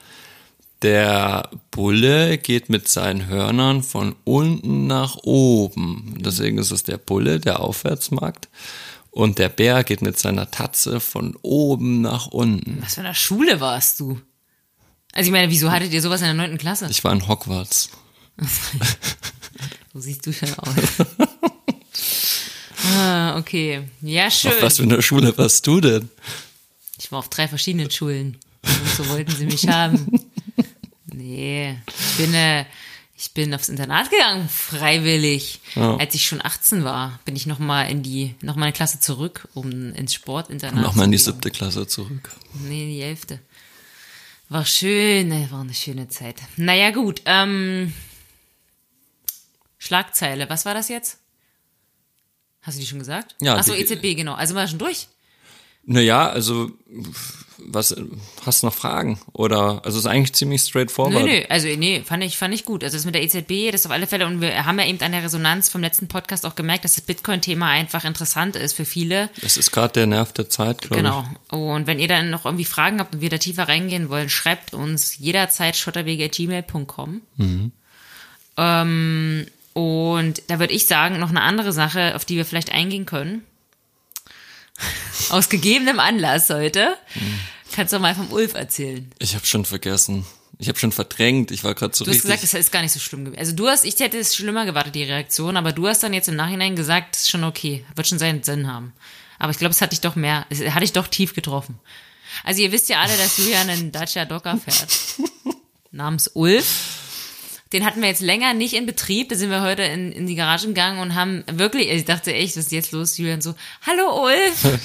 Der Bulle geht mit seinen Hörnern von unten nach oben. Deswegen ist es der Bulle, der Aufwärtsmarkt. Und der Bär geht mit seiner Tatze von oben nach unten. Was für eine Schule warst du? Also ich meine, wieso hattet ihr sowas in der neunten Klasse? Ich war in Hogwarts. So siehst du schon aus. ah, okay. Ja, schön. Auf was für eine Schule warst du denn? Ich war auf drei verschiedenen Schulen. Und so wollten sie mich haben. Nee, ich bin, äh, ich bin aufs Internat gegangen, freiwillig. Ja. Als ich schon 18 war, bin ich nochmal in die, noch mal eine Klasse zurück, um ins Sportinternat Nochmal in die siebte Klasse zurück. Nee, in die elfte. War schön, äh, war eine schöne Zeit. Naja, gut, ähm, Schlagzeile, was war das jetzt? Hast du die schon gesagt? Ja, Achso, EZB, genau. Also war schon durch? Naja, also, was, hast du noch Fragen? Oder, also, es ist eigentlich ziemlich straightforward. Nö, nö, also nee, fand ich, fand ich gut. Also das mit der EZB, das auf alle Fälle, und wir haben ja eben an der Resonanz vom letzten Podcast auch gemerkt, dass das Bitcoin-Thema einfach interessant ist für viele. Das ist gerade der Nerv der Zeit, glaube Genau. Und wenn ihr dann noch irgendwie Fragen habt und wir da tiefer reingehen wollen, schreibt uns jederzeit schotterwege.gmail.com. Ähm, und da würde ich sagen, noch eine andere Sache, auf die wir vielleicht eingehen können. Aus gegebenem Anlass heute. Kannst du mal vom Ulf erzählen. ich. Habe schon vergessen. Ich habe schon verdrängt. Ich war gerade so Du hast richtig. gesagt, das ist gar nicht so schlimm gewesen. Also du hast, ich hätte es schlimmer gewartet, die Reaktion, aber du hast dann jetzt im Nachhinein gesagt, ist schon okay, wird schon seinen Sinn haben. Aber ich glaube, es hat dich doch mehr, es hat dich doch tief getroffen. Also ihr wisst ja alle, dass Julian einen Dacia Docker fährt. namens Ulf. Den hatten wir jetzt länger nicht in Betrieb. Da sind wir heute in, in die Garage gegangen und haben wirklich, ich dachte echt, was ist jetzt los? Julian so, hallo Ulf.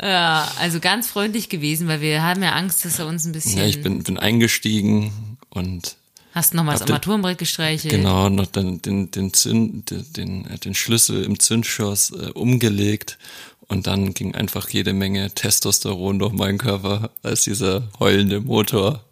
ja, also ganz freundlich gewesen, weil wir haben ja Angst, dass er uns ein bisschen. ja, ich bin, bin eingestiegen und hast nochmal das Armaturenbrett gestreichelt. genau noch den, den, den, Zünd, den, den, äh, den Schlüssel im Zündschloss äh, umgelegt. Und dann ging einfach jede Menge Testosteron durch meinen Körper, als dieser heulende Motor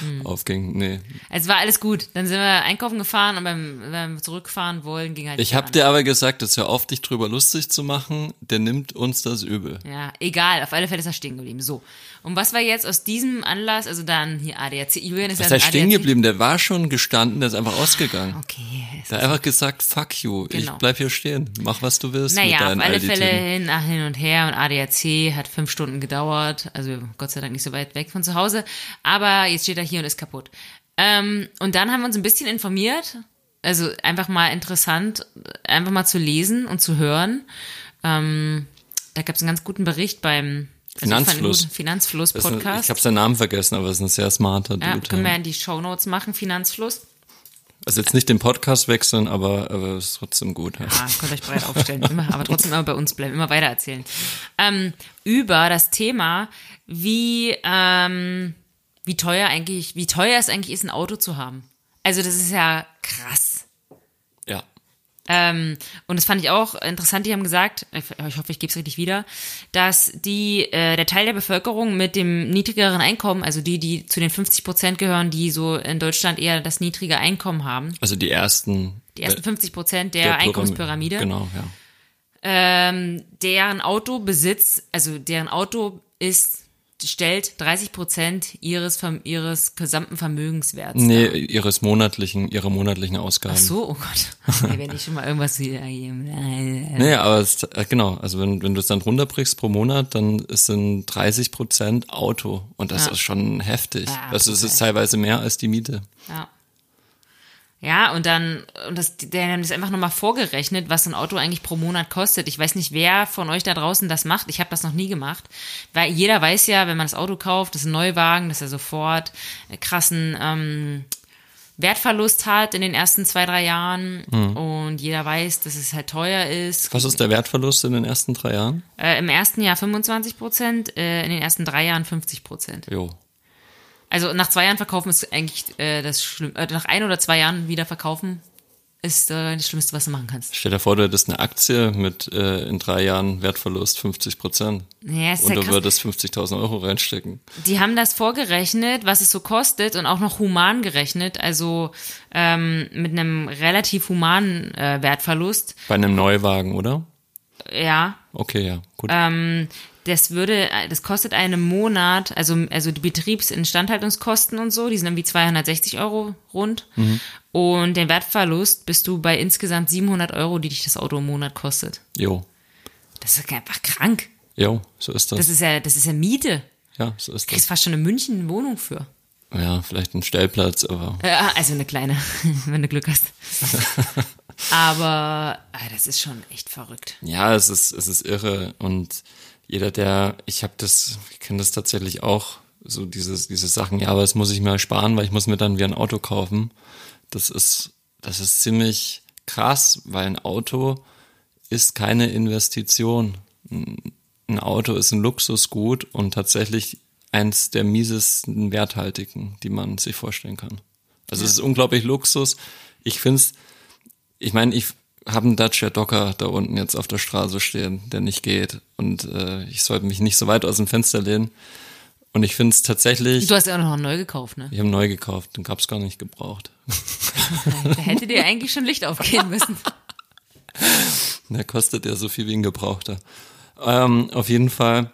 Hm. aufging. Nee. Es war alles gut. Dann sind wir einkaufen gefahren und beim, beim Zurückfahren wollen ging halt. Ich habe dir aber gesagt, es hör auf, dich drüber lustig zu machen, der nimmt uns das übel. Ja, egal. Auf alle Fälle ist er stehen geblieben. So. Und was war jetzt aus diesem Anlass? Also dann hier ADAC. Julian ist Ist ja er ein stehen geblieben? Der war schon gestanden, der ist einfach ausgegangen. Okay. Der hat einfach gesagt, fuck you, Genau. ich bleib hier stehen, mach was du willst mit Naja, auf alle. Fälle hin, hin und her und ADAC hat fünf Stunden gedauert, also Gott sei Dank nicht so weit weg von zu Hause, aber jetzt steht er hier und ist kaputt. Ähm, und dann haben wir uns ein bisschen informiert, also einfach mal interessant, einfach mal zu lesen und zu hören. Ähm, da gab es einen ganz guten Bericht beim also ich fand einen Finanzfluss. guten Finanzfluss Das ist ein- Podcast. Ich habe seinen Namen vergessen, aber es ist ein sehr smarter ja, Dude. können wir ja. in die Shownotes machen, Finanzfluss. Also jetzt nicht den Podcast wechseln, aber, aber es ist trotzdem gut. Ja. Ah, könnt euch breit aufstellen, immer, aber trotzdem immer bei uns bleiben, immer weiter erzählen. Ähm, über das Thema, wie, ähm, wie teuer eigentlich, wie teuer es eigentlich ist, ein Auto zu haben. Also das ist ja krass. Ähm, und das fand ich auch interessant, die haben gesagt, ich hoffe, ich gebe es richtig wieder, dass die, äh, der Teil der Bevölkerung mit dem niedrigeren Einkommen, also die, die zu den 50 Prozent gehören, die so in Deutschland eher das niedrige Einkommen haben, Also die ersten. die ersten äh, 50 Prozent der, der Pyramid- Einkommenspyramide, Genau, ja. ähm, deren Autobesitz, also deren Auto ist, stellt 30 Prozent ihres, ihres gesamten Vermögenswerts Nee, dar. ihres monatlichen, ihre monatlichen Ausgaben. Ach so, oh Gott. Nee, wenn ich schon mal irgendwas wieder Nee, aber es, äh, genau, also wenn, wenn du es dann runterbrichst pro Monat, dann ist sind 30 Prozent Auto und das Ja. ist schon heftig. Ja, also es ist teilweise mehr als die Miete. Ja. Ja, und dann, und das, der haben das einfach nochmal vorgerechnet, was so ein Auto eigentlich pro Monat kostet. Ich weiß nicht, wer von euch da draußen das macht. Ich habe das noch nie gemacht. Weil jeder weiß ja, wenn man das Auto kauft, das ist ein Neuwagen, dass er sofort krassen ähm, Wertverlust hat in den ersten zwei, drei Jahren. Und jeder weiß, dass es halt teuer ist. Was ist der Wertverlust in den ersten drei Jahren? Äh, Im ersten Jahr 25 Prozent, äh, in den ersten drei Jahren 50 Prozent. Jo. Also nach zwei Jahren verkaufen ist eigentlich äh, das schlimm. Äh, nach ein oder zwei Jahren wieder verkaufen ist äh, das Schlimmste, was du machen kannst. Stell dir vor, du hättest eine Aktie mit äh, in drei Jahren Wertverlust 50 Prozent. Ja, ist Und ja du würdest 50.000 Euro reinstecken. Die haben das vorgerechnet, was es so kostet und auch noch human gerechnet, also ähm, mit einem relativ humanen äh, Wertverlust. Bei einem Neuwagen, oder? Ja, Okay, ja, gut. Ähm, das würde, das kostet einen Monat, also, also die Betriebsinstandhaltungskosten und so, die sind irgendwie 260 Euro rund. Und den Wertverlust bist du bei insgesamt 700 Euro, die dich das Auto im Monat kostet. jo, Das ist einfach krank. jo, so ist das. Das ist ja, das ist ja Miete. ja, so ist Du kriegst das. fast schon in München eine Wohnung für. Ja, vielleicht ein Stellplatz, aber Ja, also eine kleine, wenn du Glück hast. Aber ah, das ist schon echt verrückt. ja, es ist, es ist irre. Und jeder, der, ich habe das, ich kenne das tatsächlich auch, so dieses, diese Sachen, ja, aber das muss ich mir sparen, weil ich muss mir dann wieder ein Auto kaufen. Das ist, das ist ziemlich krass, weil ein Auto ist keine Investition. Ein Auto ist ein Luxusgut und tatsächlich eins der miesesten Werthaltigen, die man sich vorstellen kann. Also es ist unglaublich Luxus. Ich find's, ich meine, ich habe einen Dacia Docker da unten jetzt auf der Straße stehen, der nicht geht. Und äh, ich sollte mich nicht so weit aus dem Fenster lehnen. Und ich finde es tatsächlich, Du hast ja auch noch neu gekauft, ne? ich habe neu gekauft, den gab's gar nicht gebraucht. Da hätte dir eigentlich schon Licht aufgehen müssen. Der kostet ja so viel wie ein Gebrauchter. Ähm, auf jeden Fall,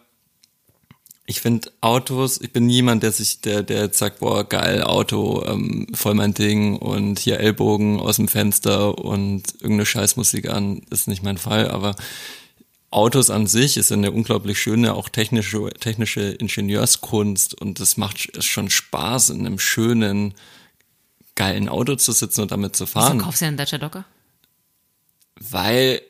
ich finde Autos, ich bin niemand, der sich, der, der jetzt sagt, boah, geil, Auto, ähm, voll mein Ding und hier Ellbogen aus dem Fenster und irgendeine Scheißmusik an, ist nicht mein Fall, aber Autos an sich ist eine unglaublich schöne, auch technische, technische Ingenieurskunst und es macht schon Spaß, in einem schönen, geilen Auto zu sitzen und damit zu Wieso fahren kaufst du einen Dacia Docker? weil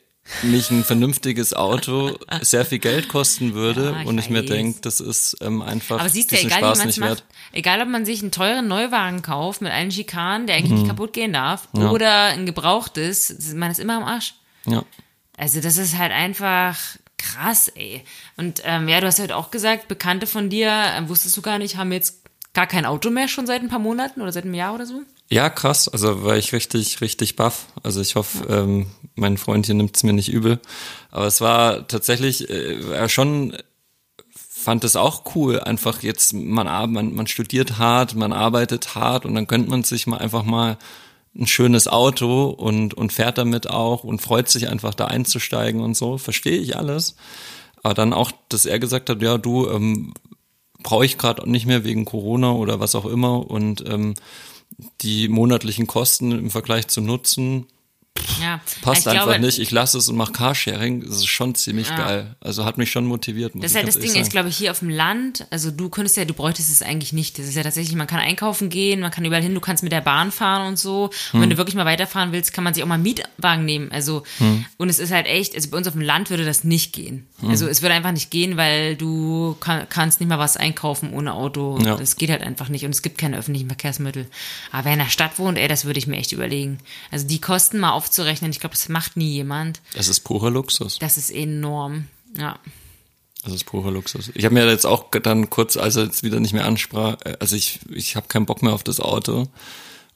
mich ein vernünftiges Auto sehr viel Geld kosten würde Ja, ich und ich mir weiß. denke, das ist ähm, einfach Aber siehst du, diesen egal Spaß nicht macht, wert. egal ob man sich einen teuren Neuwagen kauft mit allen Schikanen, der eigentlich nicht kaputt gehen darf, Mhm. Ja. oder ein gebrauchtes, man ist immer am Arsch. Ja. Also das ist halt einfach krass, ey. Und ähm, ja, du hast halt auch gesagt, Bekannte von dir, äh, wusstest du gar nicht, haben jetzt gar kein Auto mehr schon seit ein paar Monaten oder seit einem Jahr oder so? Ja, krass. Also war ich richtig, richtig baff. Also ich hoffe, ähm, mein Freund hier nimmt es mir nicht übel. Aber es war tatsächlich äh, er schon fand es auch cool, einfach jetzt, man, man, man studiert hart, man arbeitet hart und dann gönnt man sich mal einfach mal ein schönes Auto und, und fährt damit auch und freut sich einfach da einzusteigen und so. Verstehe ich alles. Aber dann auch, dass er gesagt hat, ja, du, ähm, brauche ich gerade nicht mehr wegen Corona oder was auch immer und ähm, die monatlichen Kosten im Vergleich zum Nutzen Ja. passt ich einfach glaube, nicht. Ich lasse es und mache Carsharing. Das ist schon ziemlich geil. Also hat mich schon motiviert. Das ist ich ganz das Ding, ist sagen. glaube ich hier auf dem Land, also du könntest ja, du bräuchtest es eigentlich nicht. Das ist ja tatsächlich, man kann einkaufen gehen, man kann überall hin, du kannst mit der Bahn fahren und so. Und Hm. wenn du wirklich mal weiterfahren willst, kann man sich auch mal einen Mietwagen nehmen. Also, Hm. und es ist halt echt, also bei uns auf dem Land würde das nicht gehen. Also es würde einfach nicht gehen, weil du kann, kannst nicht mal was einkaufen ohne Auto. Ja. Das geht halt einfach nicht und es gibt keine öffentlichen Verkehrsmittel. Aber wer in der Stadt wohnt, ey, das würde ich mir echt überlegen. Also die Kosten mal aufzurechnen, ich glaube, das macht nie jemand. Das ist purer Luxus. Das ist enorm. Ja. Das ist purer Luxus. Ich habe mir jetzt auch dann kurz, als er jetzt wieder nicht mehr ansprach, äh, also ich, ich habe keinen Bock mehr auf das Auto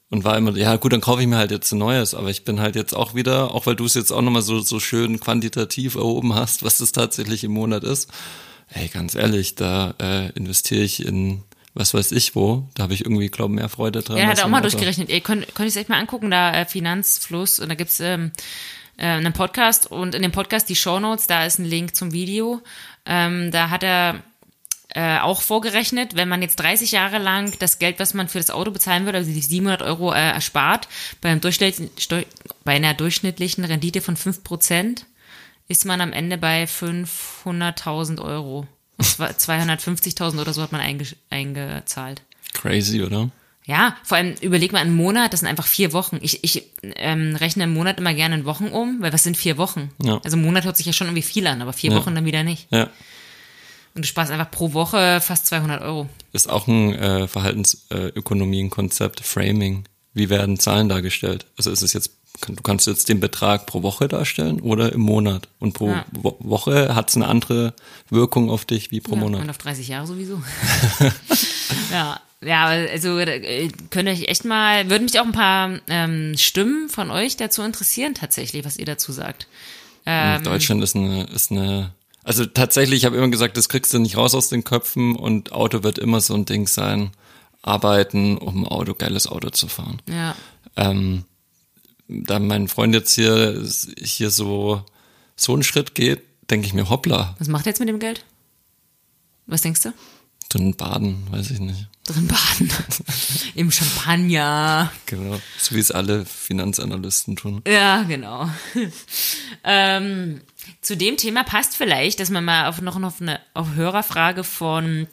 und war immer, ja gut, dann kaufe ich mir halt jetzt ein neues, aber ich bin halt jetzt auch wieder, auch weil du es jetzt auch nochmal so, so schön quantitativ erhoben hast, was das tatsächlich im Monat ist. Ey, ganz ehrlich, da äh, investiere ich in was weiß ich wo, da habe ich irgendwie, glaube mehr Freude dran. Ja, hat er auch mal Auto. durchgerechnet. Ihr könnt, könnt es echt mal angucken, da äh, Finanzfluss und da gibt's ähm, äh, einen Podcast und in dem Podcast die Shownotes, da ist ein Link zum Video. Ähm, da hat er äh, auch vorgerechnet, wenn man jetzt 30 Jahre lang das Geld, was man für das Auto bezahlen würde, also die 700 Euro äh, erspart, bei, einem bei einer durchschnittlichen Rendite von 5%, ist man am Ende bei 500.000 Euro. Und zwar 250.000 oder so hat man einge eingezahlt. Crazy, oder? Ja, vor allem überleg mal einen Monat, das sind einfach vier Wochen. Ich, ich ähm, rechne im Monat immer gerne in Wochen um, weil was sind vier Wochen? Ja. Also ein Monat hört sich ja schon irgendwie viel an, aber vier Ja. Wochen dann wieder nicht. Ja. Und du sparst einfach pro Woche fast 200 Euro. Ist auch ein äh, Verhaltensökonomie, ein Konzept, Framing. Wie werden Zahlen dargestellt? Also ist es jetzt, du kannst jetzt den Betrag pro Woche darstellen oder im Monat. Und pro Ja. Wo Woche hat es eine andere Wirkung auf dich wie pro Ja, Monat. und auf 30 Jahre sowieso. ja, Ja, also äh, könnt ihr euch echt mal, würden mich auch ein paar ähm, Stimmen von euch dazu interessieren, tatsächlich, was ihr dazu sagt. Ähm, Deutschland ist eine, ist eine, also tatsächlich, ich habe immer gesagt, das kriegst du nicht raus aus den Köpfen und Auto wird immer so ein Ding sein. Arbeiten, um ein Auto, geiles Auto zu fahren. Ja. Ähm, da mein Freund jetzt hier, hier so, so einen Schritt geht, denke ich mir, hoppla. Was macht er jetzt mit dem Geld? Was denkst du? Drin baden, weiß ich nicht. Drin baden. Im Champagner. Genau. So wie es alle Finanzanalysten tun. Ja, genau. ähm, zu dem Thema passt vielleicht, dass man mal auf, noch auf eine auf Hörerfrage von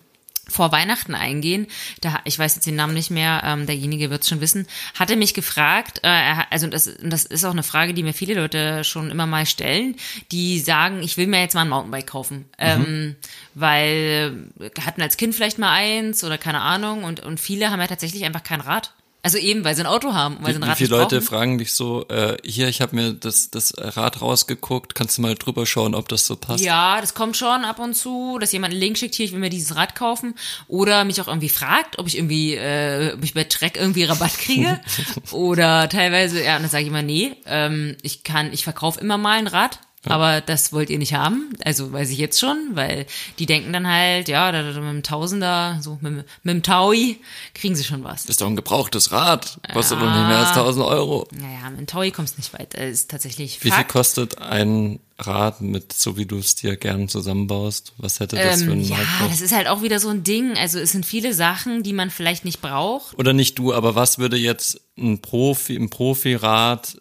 vor Weihnachten eingehen. Da, ich weiß jetzt den Namen nicht mehr, ähm, derjenige wird es schon wissen, hatte mich gefragt, äh, also das, das ist auch eine Frage, die mir viele Leute schon immer mal stellen, die sagen, ich will mir jetzt mal ein Mountainbike kaufen, mhm. ähm, weil hatten als Kind vielleicht mal eins oder keine Ahnung und, und viele haben ja tatsächlich einfach kein Rad. Also eben, weil sie ein Auto haben, weil sie ein Rad Wie viele Leute fragen dich so, äh, hier, ich habe mir das, das Rad rausgeguckt, kannst du mal drüber schauen, ob das so passt? Ja, das kommt schon ab und zu, dass jemand einen Link schickt, hier, ich will mir dieses Rad kaufen. Oder mich auch irgendwie fragt, ob ich irgendwie, äh, ob ich bei Trek irgendwie Rabatt kriege. Oder teilweise, ja, und dann sage ich immer, nee, ähm, ich kann, ich verkaufe immer mal ein Rad aber das wollt ihr nicht haben, also weiß ich jetzt schon, weil die denken dann halt, ja, da, da, mit dem Tausender, so mit, mit dem Taui, kriegen sie schon was. Das ist doch ein gebrauchtes Rad, kostet ja. doch nicht mehr als 1000 Euro. Naja, mit dem Taui kommst du nicht weit, das ist tatsächlich Wie Fakt. viel kostet ein Rad mit, so wie du es dir gern zusammenbaust? Was hätte das ähm, für einen Ja, das ist halt auch wieder so ein Ding, also es sind viele Sachen, die man vielleicht nicht braucht. Oder nicht du, aber was würde jetzt ein Profi, ein Profirad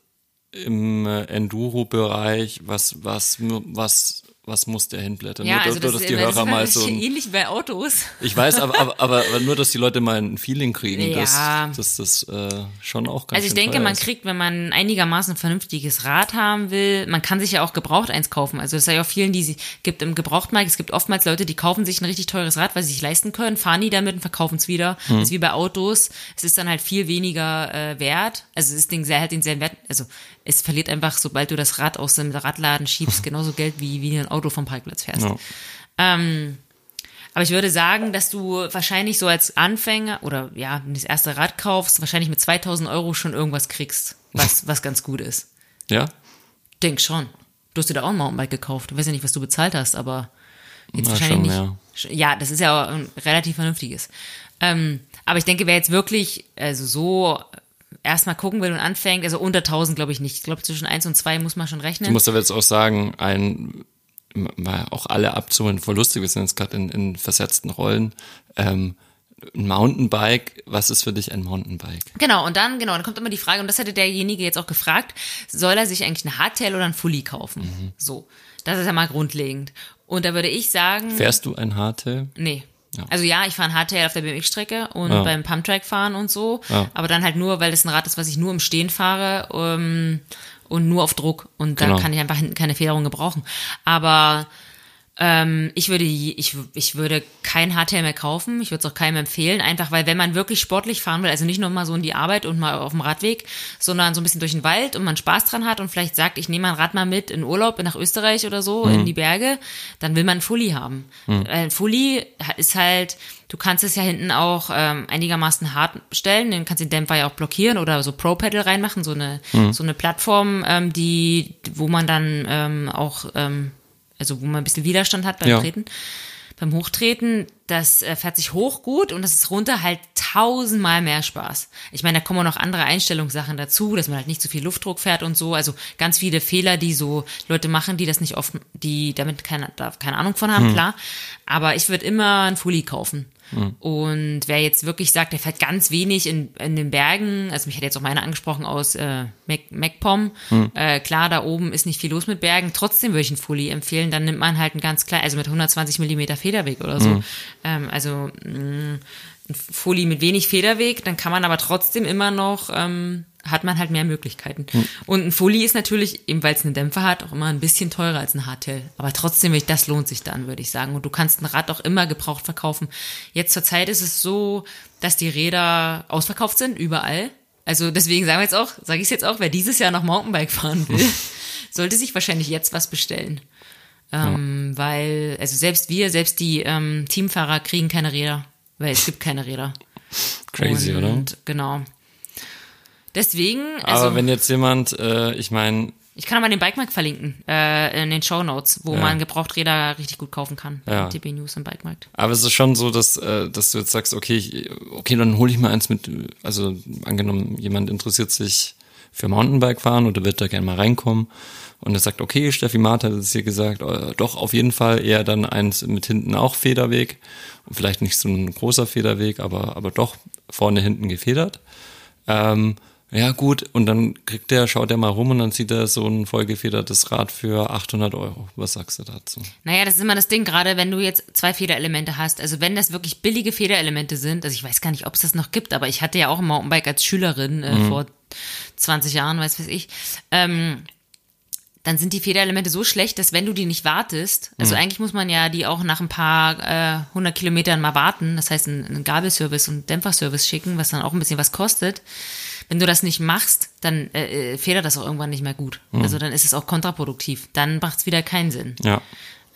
im äh, Enduro-Bereich, was, was, was, was muss der hinblättern? Ja, nur, also nur, das, dass die Hörer mal so. Ein, ähnlich bei Autos. Ich weiß, aber, aber, aber, nur, dass die Leute mal ein Feeling kriegen, ja. dass, das äh, schon auch ganz Also ich denke, man kriegt, wenn man einigermaßen vernünftiges Rad haben will, man kann sich ja auch gebraucht eins kaufen. Also es ist ja auch vielen, die sie gibt im Gebrauchtmarkt. Es gibt oftmals Leute, die kaufen sich ein richtig teures Rad, weil sie sich leisten können, fahren die damit und verkaufen es wieder. Hm. Das ist wie bei Autos. Es ist dann halt viel weniger äh, wert. Also das Ding sehr halt den sehr wert. Also es verliert einfach, sobald du das Rad aus dem Radladen schiebst, genauso Geld wie wie ein Auto vom Parkplatz fährst. Ja. Ähm, aber ich würde sagen, dass du wahrscheinlich so als Anfänger oder ja, wenn du das erste Rad kaufst, wahrscheinlich mit 2000 Euro schon irgendwas kriegst, was, was ganz gut ist. Ja? Denk schon. Du hast dir da auch ein Mountainbike gekauft. Ich weiß ja nicht, was du bezahlt hast, aber jetzt Na, wahrscheinlich schon, nicht. Ja. ja, das ist ja auch ein relativ vernünftiges. Ähm, aber ich denke, wer jetzt wirklich, also so erstmal gucken will und anfängt, also unter 1000 glaube ich nicht. Ich glaube, zwischen 1 und 2 muss man schon rechnen. Du musst aber jetzt auch sagen, ein, mal auch alle abzuholen, voll lustig, wir sind jetzt gerade in, in versetzten Rollen. Ähm, ein Mountainbike, was ist für dich ein Mountainbike? Genau, und dann, genau, dann kommt immer die Frage, und das hätte derjenige jetzt auch gefragt, soll er sich eigentlich ein Hardtail oder ein Fully kaufen? Mhm. So, das ist ja mal grundlegend. Und da würde ich sagen. Fährst du ein Hardtail? Nee. Ja. Also ja, ich fahre ein Hardtail auf der BMX-Strecke und ja. beim Pumptrack fahren und so, ja. aber dann halt nur, weil das ein Rad ist, was ich nur im Stehen fahre um, und nur auf Druck und genau. da kann ich einfach hinten keine Federung gebrauchen. Aber ähm, ich würde, ich, ich würde kein Hardtail mehr kaufen. Ich würde es auch keinem empfehlen. Einfach, weil wenn man wirklich sportlich fahren will, also nicht nur mal so in die Arbeit und mal auf dem Radweg, sondern so ein bisschen durch den Wald und man Spaß dran hat und vielleicht sagt, ich nehme mein Rad mal mit in Urlaub nach Österreich oder so, mhm. in die Berge, dann will man ein Fully haben. Mhm. Ein Fully ist halt, Du kannst es ja hinten auch ähm, einigermaßen hart stellen, dann kannst du den Dämpfer ja auch blockieren oder so Pro-Pedal reinmachen, so eine, mhm. so eine Plattform, ähm, die, wo man dann ähm, auch ähm, also wo man ein bisschen Widerstand hat beim Ja. Treten, beim Hochtreten, das äh, fährt sich hoch gut und das ist runter halt tausendmal mehr Spaß. Ich meine, da kommen auch noch andere Einstellungssachen dazu, dass man halt nicht zu viel Luftdruck fährt und so. Also ganz viele Fehler, die so Leute machen, die das nicht oft, die damit keine, da keine Ahnung von haben, klar. Aber ich würde immer ein Fully kaufen. Und wer jetzt wirklich sagt, der fährt ganz wenig in, in den Bergen, also mich hat jetzt auch meine angesprochen aus äh, Mac, MacPom, äh, klar, da oben ist nicht viel los mit Bergen, trotzdem würde ich einen Fully empfehlen, dann nimmt man halt einen ganz kleinen, also mit 120 Millimeter Federweg oder so. Ähm, also mh, ein Fully mit wenig Federweg, dann kann man aber trotzdem immer noch, ähm, hat man halt mehr Möglichkeiten. Und ein Fully ist natürlich, eben weil es einen Dämpfer hat, auch immer ein bisschen teurer als ein Hardtail. Aber trotzdem, das lohnt sich dann, würde ich sagen. Und du kannst ein Rad auch immer gebraucht verkaufen. Jetzt zur Zeit ist es so, dass die Räder ausverkauft sind, überall. Also deswegen sagen wir jetzt auch, sage ich es jetzt auch, wer dieses Jahr noch Mountainbike fahren will, sollte sich wahrscheinlich jetzt was bestellen. Ähm, Weil, also selbst wir, selbst die ähm, Teamfahrer kriegen keine Räder, weil es gibt keine Räder. Crazy, und, oder? Genau. Deswegen, also Aber wenn jetzt jemand, äh, ich meine, ich kann mal den Bikemarkt verlinken äh, in den Show Notes, wo Ja. man Gebrauchträder richtig gut kaufen kann. Ja. TP News und Bikemarkt. aber es ist schon so, dass, äh, dass du jetzt sagst, okay, ich, okay, dann hole ich mal eins mit, also angenommen, jemand interessiert sich für Mountainbike fahren oder wird da gerne mal reinkommen und er sagt, okay, Steffi Marth hat es hier gesagt, äh, doch auf jeden Fall eher dann eins mit hinten auch Federweg und vielleicht nicht so ein großer Federweg, aber, aber doch vorne hinten gefedert. Ähm, ja gut, und dann kriegt der, schaut er mal rum und dann sieht er so ein vollgefedertes Rad für 800 Euro. Was sagst du dazu? Naja, das ist immer das Ding, gerade wenn du jetzt zwei Federelemente hast. Also wenn das wirklich billige Federelemente sind, also ich weiß gar nicht, ob es das noch gibt, aber ich hatte ja auch ein Mountainbike als Schülerin äh, vor 20 Jahren, weiß was ich. Ähm, dann sind die Federelemente so schlecht, dass wenn du die nicht wartest, also eigentlich muss man ja die auch nach ein paar äh, hundert Kilometern mal warten, das heißt einen, einen Gabelservice und Dämpferservice schicken, was dann auch ein bisschen was kostet. Wenn du das nicht machst, dann äh, äh, federt das auch irgendwann nicht mehr gut. Also dann ist es auch kontraproduktiv. Dann macht es wieder keinen Sinn. Ja.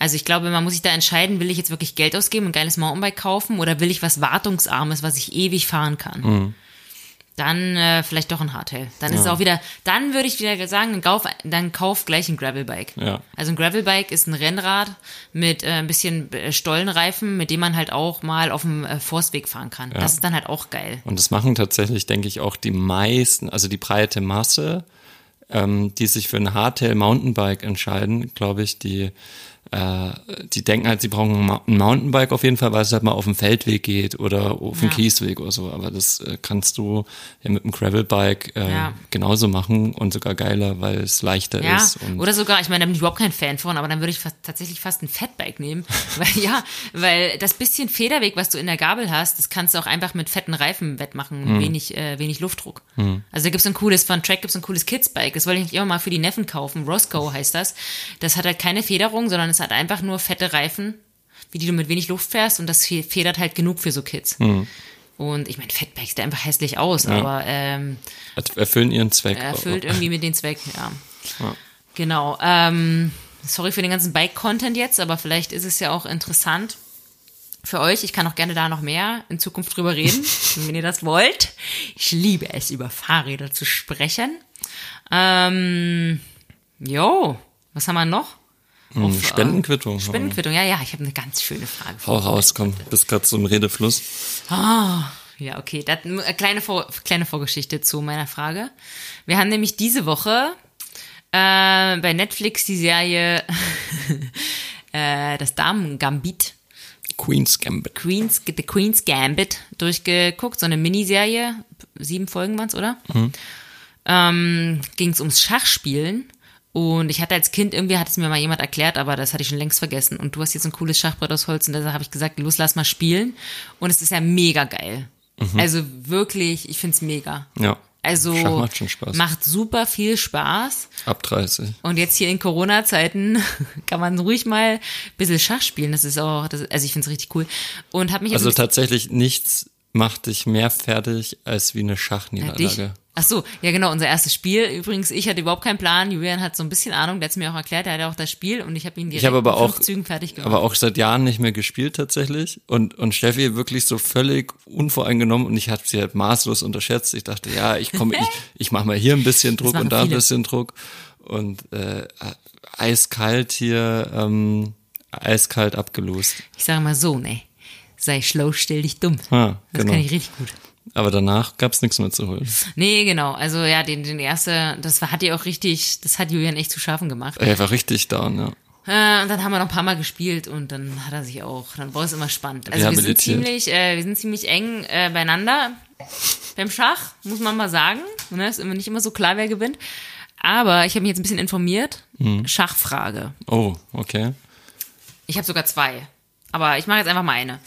Also ich glaube, man muss sich da entscheiden, will ich jetzt wirklich Geld ausgeben, ein geiles Mountainbike kaufen oder will ich was Wartungsarmes, was ich ewig fahren kann. Dann äh, vielleicht doch ein Hardtail. Dann ist es auch wieder, dann würde ich wieder sagen, dann kauf, dann kauf gleich ein Gravelbike. Ja. Also ein Gravelbike ist ein Rennrad mit äh, ein bisschen äh, Stollenreifen, mit dem man halt auch mal auf dem äh, Forstweg fahren kann. Das ist dann halt auch geil. Und das machen tatsächlich, denke ich, auch die meisten, also die breite Masse, ähm, die sich für ein Hardtail Mountainbike entscheiden, glaube ich, die, äh, die denken halt, sie brauchen ein Mou- ein Mountainbike auf jeden Fall, weil es halt mal auf dem Feldweg geht oder auf dem Ja. Kiesweg oder so. Aber das äh, kannst du ja mit einem Gravelbike äh, Ja. genauso machen und sogar geiler, weil es leichter Ja, ist. Oder sogar, ich meine, da bin ich überhaupt kein Fan von, aber dann würde ich fast, tatsächlich fast ein Fatbike nehmen. weil ja, weil das bisschen Federweg, was du in der Gabel hast, das kannst du auch einfach mit fetten Reifen wettmachen, wenig, äh, wenig Luftdruck. Also da gibt's ein cooles, von Track gibt's ein cooles Kidsbike, das wollte ich immer mal für die Neffen kaufen, Roscoe heißt das. Das hat halt keine Federung, sondern es hat einfach nur fette Reifen, wie die du mit wenig Luft fährst und das fe- federt halt genug für so Kids. Und ich meine, Fatbikes sieht einfach hässlich aus, aber ähm, erfüllen ihren Zweck. erfüllt irgendwie mit den Zweck, ja. Ja. Genau. Ähm, sorry für den ganzen Bike-Content jetzt, aber vielleicht ist es ja auch interessant für euch. Ich kann auch gerne da noch mehr in Zukunft drüber reden, wenn ihr das wollt. Ich liebe es, über Fahrräder zu sprechen. Ähm, jo, was haben wir noch? Hm, Auf, äh, Spendenquittung. Spendenquittung, ja, ja, ich habe eine ganz schöne Frage. Hau raus, komm, bist gerade so im Redefluss. Ja, okay. Das, eine kleine, Vor kleine Vorgeschichte zu meiner Frage. Wir haben nämlich diese Woche äh, bei Netflix die Serie äh, Das Damen-Gambit, Queen's Gambit. Queen's, The Queen's Gambit durchgeguckt. So eine Miniserie. Sieben Folgen waren's, oder? Ähm, Ging es ums Schachspielen. Und ich hatte als Kind, irgendwie hat es mir mal jemand erklärt, aber das hatte ich schon längst vergessen. Und du hast jetzt ein cooles Schachbrett aus Holz und da habe ich gesagt, los, lass mal spielen. Und es ist ja mega geil. Also wirklich, ich find's mega. Ja. Also Schach macht schon Spaß. macht super viel Spaß. Ab 30. Und jetzt hier in Corona-Zeiten kann man ruhig mal ein bisschen Schach spielen. Das ist auch, das, also ich find's richtig cool. Und habe mich Also tatsächlich nichts macht dich mehr fertig als wie eine. Schachniederlage. Ach so, ja genau, unser erstes Spiel. Übrigens, ich hatte überhaupt keinen Plan. Julian hat so ein bisschen Ahnung, der hat's mir auch erklärt, er hatte auch das Spiel und ich habe ihn direkt Ich habe aber auch, Zügen fertig gemacht. aber auch seit Jahren nicht mehr gespielt tatsächlich und und Steffi wirklich so völlig unvoreingenommen und ich habe sie halt maßlos unterschätzt. Ich dachte, ja, ich komme, ich, ich mache mal hier ein bisschen Druck und da ein viele. bisschen Druck und äh, eiskalt hier, ähm, eiskalt abgelost. ich sage mal so, ne. Sei schlau, stell dich dumm. Ah, das genau. kann ich richtig gut. Aber danach gab's nichts mehr zu holen. Nee, genau. Also ja, den, den erste, das war, hat ihr auch richtig, das hat Julian echt zu schaffen gemacht. Er war richtig down, ja. Äh, und dann haben wir noch ein paar Mal gespielt und dann hat er sich auch, dann war es immer spannend. Also wir sind ziemlich, äh, wir sind ziemlich eng äh, beieinander beim Schach, muss man mal sagen. Ne? Ist immer nicht immer so klar, wer gewinnt. Aber ich habe mich jetzt ein bisschen informiert. Mhm. Schachfrage. Oh, okay. Ich habe sogar zwei. Aber ich mache jetzt einfach mal eine.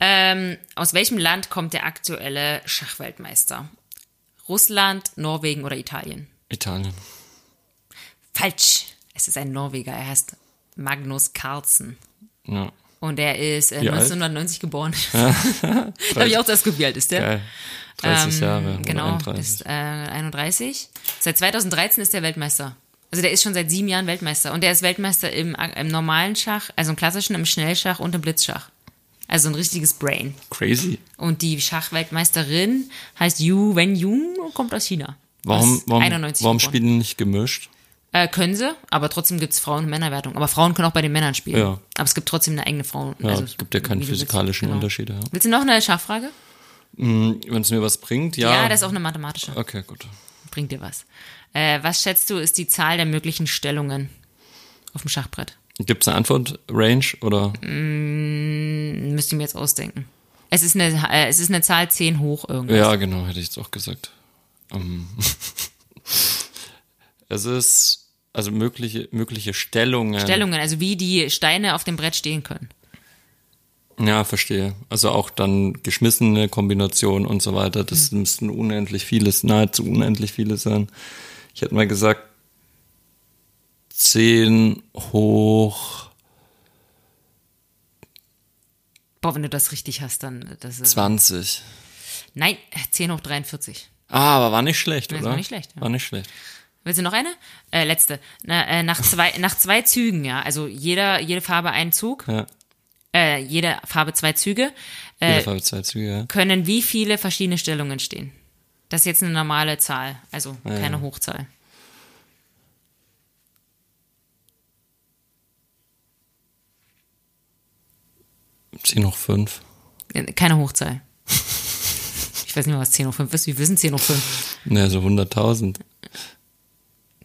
Ähm, aus welchem Land kommt der aktuelle Schachweltmeister? Russland, Norwegen oder Italien? Italien. Falsch. Es ist ein Norweger. Er heißt Magnus Carlsen. Ja. Und er ist äh, Wie alt? 1990 geboren. da habe ich auch das Gefühl, wie alt ist der? Geil. 30 Ähm, Jahre. Genau, 31. ist äh, 31. Seit 2013 ist er Weltmeister. Also der ist schon seit sieben Jahren Weltmeister. Und der ist Weltmeister im, im normalen Schach, also im klassischen, im Schnellschach und im Blitzschach. Also ein richtiges Brain. Crazy. Und die Schachweltmeisterin heißt Yu Wenjun und kommt aus China. Warum, warum, 91 warum spielen die nicht gemischt? Äh, können sie, aber trotzdem gibt's Frauen- und Männerwertung. Aber Frauen können auch bei den Männern spielen. Ja. Aber es gibt trotzdem eine eigene Frauen. Ja, also, es gibt ja keine wie du willst. physikalischen Genau. Unterschiede. Ja. Willst du noch eine Schachfrage? Wenn es mir was bringt, ja. Ja, das ist auch eine mathematische. Okay, gut. Bringt dir was. Äh, was schätzt du, ist die Zahl der möglichen Stellungen auf dem Schachbrett? Gibt es eine Antwort-Range oder? Müsste ich mir jetzt ausdenken. Es ist eine, äh, es ist eine Zahl 10 hoch irgendwas. Ja, genau, hätte ich jetzt auch gesagt. Ähm, es ist, also mögliche, mögliche Stellungen. Stellungen, also wie die Steine auf dem Brett stehen können. Ja, verstehe. Also auch dann geschmissene Kombinationen und so weiter. Das Hm. müssten unendlich vieles, nahezu unendlich viele sein. Ich hätte mal gesagt, 10 hoch Boah, wenn du das richtig hast, dann das ist, 20. Nein, 10 hoch 43. Ah, aber war nicht schlecht, Nee, oder? war nicht schlecht, ja. War nicht schlecht. Willst du noch eine? Äh, letzte. Na, äh, nach, zwei, nach zwei Zügen, ja. Also jeder, jede Farbe einen Zug. Ja. Äh, jede Farbe zwei Züge. Jede Äh, Farbe zwei Züge, ja. können wie viele verschiedene Stellungen stehen? Das ist jetzt eine normale Zahl, also keine ja. Hochzahl. Zehn hoch fünf. Äh, Keine Hochzahl. Ich weiß nicht mehr, was 10 hoch 5 ist. Wie wissen 10 hoch 5? Ne, so 100.000.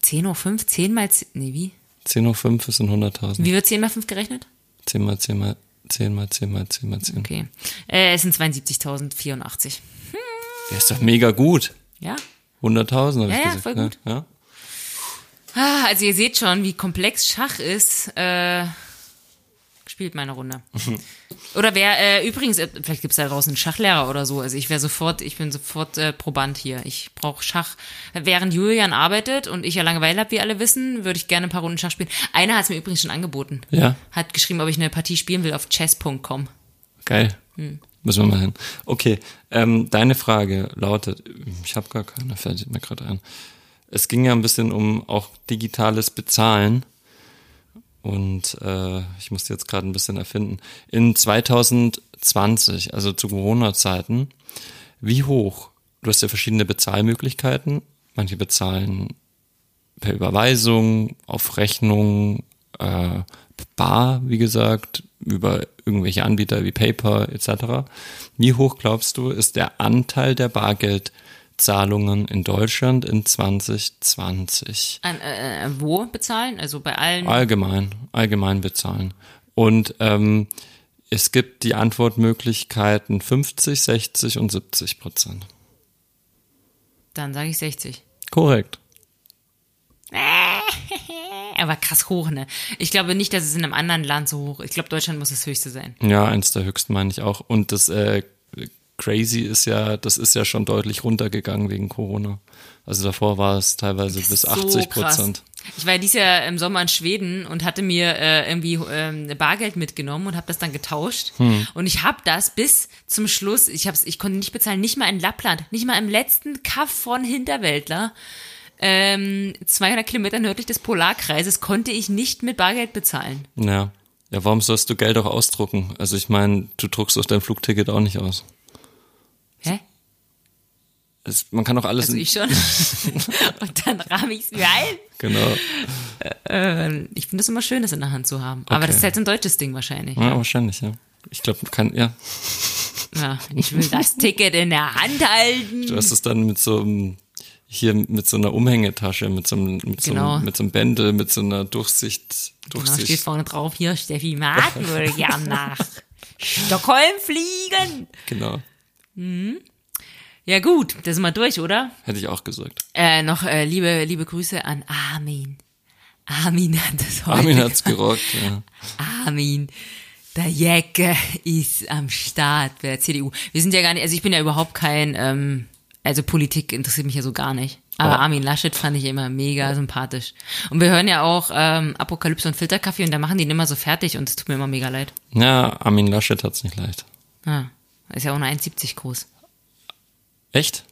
10 hoch 5? 10 mal 10, nee, wie? 10 hoch 5 ist ein 100.000. Wie wird 10 mal 5 gerechnet? 10 mal 10 mal 10 mal 10 mal 10 mal 10. Okay. Äh, es sind 72.084. Der ist doch mega gut. Ja? 100.000 habe Ja, ich ja, gesagt. voll ne? gut. Ja? Ah, also ihr seht schon, wie komplex Schach ist. Äh, spielt meine Runde. Oder wer, äh, übrigens, äh, vielleicht gibt's da draußen einen Schachlehrer oder so. Also ich wäre sofort, ich bin sofort äh, Proband hier. Ich brauche Schach. Während Julian arbeitet und ich ja Langeweile habe, wie alle wissen, würde ich gerne ein paar Runden Schach spielen. Einer hat es mir übrigens schon angeboten. Ja, Hat geschrieben, ob ich eine Partie spielen will auf chess.com. geil. Hm. Müssen wir mal hin. Okay, ähm, deine Frage lautet, ich habe gar keine, fällt mir gerade ein. Es ging ja ein bisschen um auch digitales Bezahlen. Und äh, ich musste jetzt gerade ein bisschen erfinden. In 2020, also zu Corona-Zeiten, wie hoch? Du hast ja verschiedene Bezahlmöglichkeiten. Manche bezahlen per Überweisung, auf Rechnung, äh, bar, wie gesagt, über irgendwelche Anbieter wie PayPal etc. Wie hoch glaubst du, ist der Anteil der Bargeldzahlungen in Deutschland in 2020? An, äh, äh, wo bezahlen? Also bei allen. Allgemein, allgemein bezahlen. Und ähm, es gibt die Antwortmöglichkeiten 50, 60 und 70 Prozent. Dann sage ich 60. Korrekt. Aber krass hoch, ne? Ich glaube nicht, dass es in einem anderen Land so hoch ist. Ich glaube, Deutschland muss das höchste sein. Ja, eins der höchsten meine ich auch. Und das äh, Crazy ist ja, das ist ja schon deutlich runtergegangen wegen Corona. Also davor war es teilweise bis 80 Prozent. Ich war ja dieses Jahr im Sommer in Schweden und hatte mir äh, irgendwie ähm, Bargeld mitgenommen und habe das dann getauscht. Hm. Und ich habe das bis zum Schluss, ich, hab's, ich konnte nicht bezahlen, nicht mal in Lappland, nicht mal im letzten Kaff von Hinterwäldler, ähm, 200 Kilometer nördlich des Polarkreises, konnte ich nicht mit Bargeld bezahlen. Ja. Ja, warum sollst du Geld auch ausdrucken? Also ich meine, du druckst doch dein Flugticket auch nicht aus. Hä? Es, man kann doch alles Also ich schon. und dann rahme ich es mir ein. genau. Ähm, ich finde es immer schön, das in der Hand zu haben. Aber Okay. das ist halt so ein deutsches Ding wahrscheinlich. Ja, wahrscheinlich, ja. Ich glaube, kann ja. Ja, ich will das Ticket in der Hand halten. Du hast es dann mit so einem hier mit so einer Umhängetasche, mit so einem, mit so Genau. einem, mit so einem Bändel, mit so einer Durchsicht, Genau, steht Durchsicht. vorne drauf, hier, Steffi Martin würde gern nach Stockholm fliegen. Genau. Ja gut, das sind wir durch, oder? Hätte ich auch gesagt. Äh, noch äh, liebe, liebe Grüße an Armin. Armin hat das heute. Armin hat's gerockt, ja. Armin. Der Jäcke ist am Start bei der CDU. Wir sind ja gar nicht, also ich bin ja überhaupt kein, ähm, also Politik interessiert mich ja so gar nicht. Aber Aber- Armin Laschet fand ich immer mega sympathisch. Und wir hören ja auch ähm, Apokalypse und Filterkaffee und da machen die ihn immer so fertig und es tut mir immer mega leid. Ja, Armin Laschet hat's nicht leicht. Ah, ist ja auch nur 1,70 groß. Echt?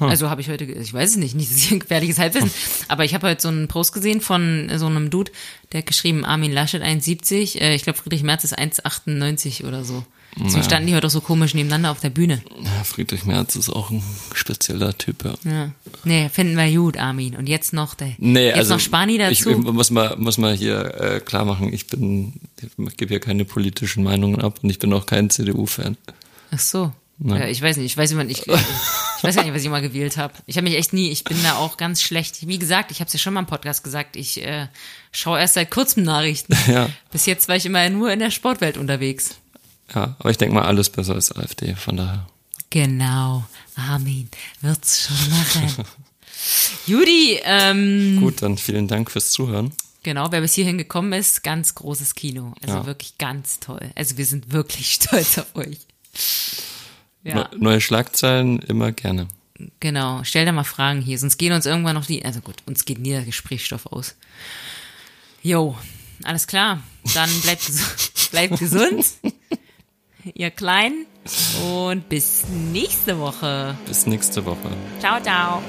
Also habe ich heute, ich weiß es nicht, nicht, dass ich ein gefährliches Halbwissen, aber ich habe heute so einen Post gesehen von so einem Dude, der hat geschrieben, Armin Laschet 1,70, äh, ich glaube Friedrich Merz ist 1,98 oder so. Deswegen standen die heute auch so komisch nebeneinander auf der Bühne. Ja, Friedrich Merz ist auch ein spezieller Typ, ja. Ja. Nee, finden wir gut, Armin. Und jetzt noch der, Nee, jetzt also noch Spani ich, dazu. ich muss mal muss mal hier äh, klar machen, ich bin ich gebe hier keine politischen Meinungen ab und ich bin auch kein CDU-Fan. Ach so. Ja, ich weiß nicht, ich weiß immer nicht, ich, ich weiß gar nicht, was ich mal gewählt habe. Ich habe mich echt nie, ich bin da auch ganz schlecht. Wie gesagt, ich habe es ja schon mal im Podcast gesagt, ich äh, schaue erst seit kurzem Nachrichten. Ja. Bis jetzt war ich immer nur in der Sportwelt unterwegs. Ja, aber ich denke mal alles besser als AfD, von daher. Genau, Armin wird's schon machen. Judy, ähm, Gut, dann vielen Dank fürs Zuhören. genau, wer bis hierhin gekommen ist, ganz großes Kino. Also Ja. wirklich ganz toll. Also wir sind wirklich stolz auf euch. Ja. Ne- Neue Schlagzeilen immer gerne. Genau, stell dir mal Fragen hier, sonst gehen uns irgendwann noch die, also gut, uns geht nie der Gesprächsstoff aus. Jo, alles klar. Dann bleibt, bleibt gesund, ihr Kleinen, und bis nächste Woche. Bis nächste Woche. Ciao, ciao.